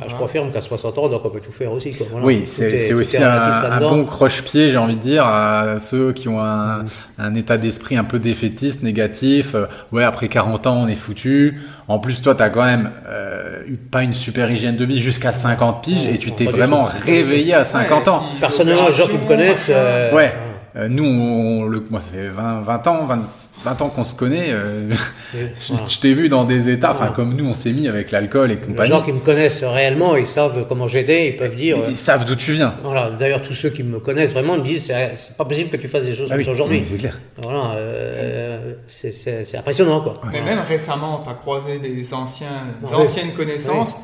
S3: Ah, je confirme qu'à 60 ans, donc on peut tout faire aussi. Quoi. Voilà.
S2: Oui, c'est aussi un, bon croche-pied, j'ai envie de dire, à ceux qui ont un, un état d'esprit un peu défaitiste, négatif. Euh, Ouais, après 40 ans, on est foutu. En plus, toi, t'as quand même euh, eu pas une super hygiène de vie jusqu'à 50 piges et tu t'es vraiment réveillé à 50
S1: Ouais,
S2: ans.
S3: Personnellement, les gens qui me connaissent. euh,
S2: Ouais. Euh, nous, on, le, moi, ça fait 20, 20 ans, 20, 20 ans qu'on se connaît. euh, <laughs> je t'ai vu dans des états, enfin, comme nous, on s'est mis avec l'alcool et
S3: Les
S2: compagnie.
S3: gens qui me connaissent réellement, ils savent comment j'étais, ils peuvent dire.
S2: Ils, ils savent d'où tu viens.
S3: Voilà, d'ailleurs, tous ceux qui me connaissent vraiment me disent c'est c'est pas possible que tu fasses des choses
S2: Ah
S3: comme
S2: oui,
S3: ça aujourd'hui.
S2: oui, c'est clair.
S3: Voilà, euh, c'est- c'est c'est impressionnant quoi.
S1: Mais
S3: Voilà.
S1: même récemment, tu as croisé des anciens, des
S3: Ouais.
S1: anciennes connaissances.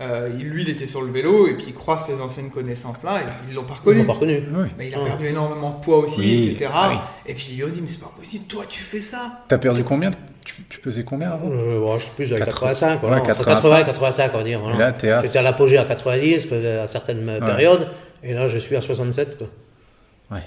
S1: Euh, lui, il était sur le vélo et puis il croise ces anciennes connaissances-là et ils l'ont pas reconnu.
S3: m'ont pas reconnu.
S2: Oui.
S1: Mais il a
S3: Ouais.
S1: perdu énormément de poids aussi,
S2: Oui,
S1: etc.
S2: ah oui.
S1: Et puis ils lui ont dit, mais c'est pas possible, toi tu fais ça.
S2: T'as perdu combien tu, tu pesais combien avant?
S3: Euh, je sais plus, j'avais
S2: 80,
S3: 85, voilà,
S2: ouais,
S3: entre
S2: 85.
S3: 80 et 85, on va dire. voilà.
S2: Et là, t'es à-
S3: J'étais à l'apogée à 90 que- à certaines périodes, et là, je suis à 67. Quoi.
S2: Ouais.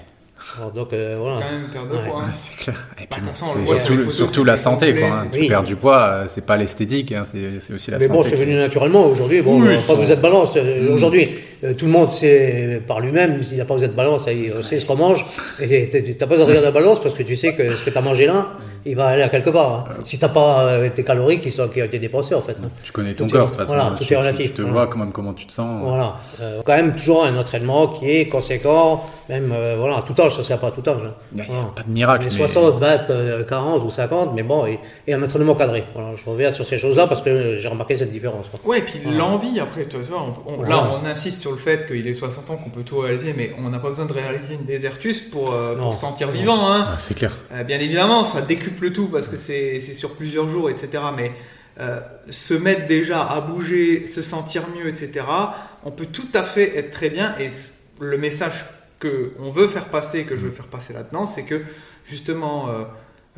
S3: Alors, donc, euh, voilà.
S1: Quand même perdre de
S3: Ouais.
S1: poids. hein.
S2: C'est clair. Et
S1: Bah,
S2: puis,
S1: de on le voit sur
S2: surtout, la santé, quoi. hein.
S3: c'est-
S2: Tu
S3: Oui.
S2: perds du poids, euh, c'est pas l'esthétique, hein, c'est aussi la
S3: Mais
S2: santé.
S3: bon, c'est venu naturellement. Aujourd'hui, bon,
S2: Oui,
S3: pas vous êtes balance. Euh, Aujourd'hui, euh, tout le monde sait par lui-même, s'il n'y a pas vous êtes balance, il sait ce qu'on mange. Et t'as t'as pas besoin de regarder la balance parce que tu sais que ce que tu as mangé là, il va aller à quelque part. hein. Si t'as pas euh, tes calories qui, sont, qui ont été dépensées, en fait. hein.
S2: Tu connais ton
S3: Tout est-
S2: corps, de toute façon.
S3: voilà,
S2: hein.
S3: tout
S2: Tu-
S3: est relatif,
S2: Tu te
S3: voilà.
S2: vois comment, comment tu te sens.
S3: Voilà. Euh, quand même toujours un entraînement qui est conséquent, même euh, voilà, à tout âge, ça ne serait pas à tout âge. hein.
S2: Il n'y a,
S3: Voilà.
S2: pas de miracle.
S3: Les
S2: mais-
S3: 60, 20, euh, 40 ou 50, mais bon, et, et un entraînement cadré. Voilà, je reviens sur ces choses-là parce que j'ai remarqué cette différence. quoi.
S1: Ouais, et puis l'envie après, tu vois, on- on-
S3: Voilà.
S1: là on insiste sur le fait qu'il ait 60 ans, qu'on peut tout réaliser, mais on n'a pas besoin de réaliser une désertus pour, euh, pour se sentir vivant. Hein.
S2: Ah, c'est clair.
S1: Euh, bien évidemment, ça décuple tout parce que c'est sur plusieurs jours, etc. Mais euh, se mettre déjà à bouger, se sentir mieux, etc. On peut tout à fait être très bien. Et le message que on veut faire passer, que je veux faire passer là-dedans, c'est que justement, euh,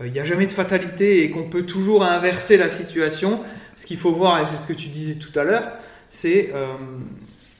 S1: il n'y a jamais de fatalité et qu'on peut toujours inverser la situation. Ce qu'il faut voir, et c'est ce que tu disais tout à l'heure, c'est euh,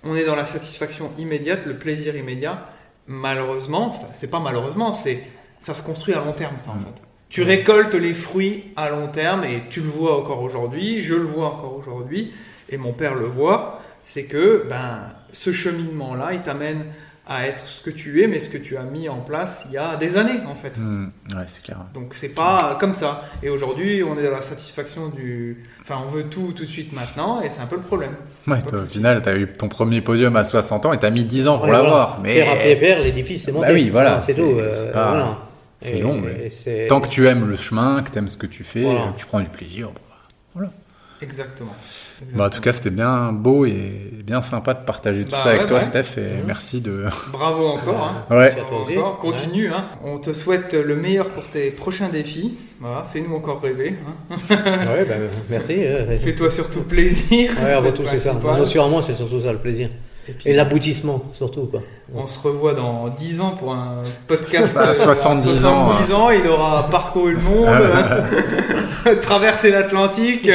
S1: on est dans la satisfaction immédiate, le plaisir immédiat. Malheureusement, enfin, c'est pas malheureusement, c'est ça se construit à long terme, ça en fait. Tu récoltes les fruits à long terme et tu le vois encore aujourd'hui, je le vois encore aujourd'hui et mon père le voit, c'est que ben ce cheminement-là, il t'amène à être ce que tu es, mais ce que tu as mis en place il y a des années en fait.
S2: Hmm, ouais, c'est clair.
S1: Donc c'est pas comme ça. Et aujourd'hui, on est dans la satisfaction du. Enfin, on veut tout tout de suite maintenant, et c'est un peu le problème.
S2: Ouais, au final, tu as eu ton premier podium à 60 ans et tu as mis 10 ans pour l'avoir. Mais...
S3: Père après père, l'édifice c'est monté.
S2: Bah oui, voilà.
S3: C'est tout. Euh, voilà.
S2: C'est long, mais tant que tu aimes le chemin, que tu aimes ce que tu fais, que tu prends du plaisir, voilà.
S1: Exactement.
S2: Bah, en tout cas, c'était bien beau et bien sympa de partager tout bah ça avec toi, Steph, et mmh. merci de.
S1: Bravo <laughs> encore. Hein.
S2: Ouais.
S1: Encore. Continue. Hein. On te souhaite le meilleur pour tes prochains défis. Voilà, fais-nous encore rêver. Hein. <laughs>
S3: ouais, bah, merci.
S1: Fais-toi surtout plaisir.
S3: Ouais, c'est ça. moi, c'est surtout ça le plaisir. Et, l'aboutissement, surtout. Quoi.
S1: On se revoit dans 10 ans pour un podcast.
S2: à 70, 70 ans.
S1: 70 ans, il aura parcouru le monde, <laughs> traversé l'Atlantique.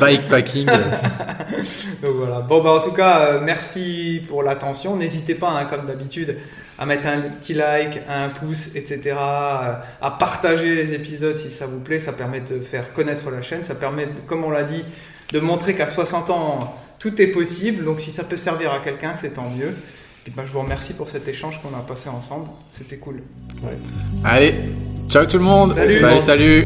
S2: Bikepacking. <laughs>
S1: Donc voilà. Bon, bah, en tout cas, euh, merci pour l'attention. N'hésitez pas, hein, comme d'habitude, à mettre un petit like, un pouce, etc. Euh, à partager les épisodes si ça vous plaît. Ça permet de faire connaître la chaîne. Ça permet, comme on l'a dit, de montrer qu'à 60 ans tout est possible. Donc si ça peut servir à quelqu'un, c'est tant mieux. Et ben, je vous remercie pour cet échange qu'on a passé ensemble. C'était cool.
S2: Allez, ciao tout le monde.
S1: salut.
S2: salut.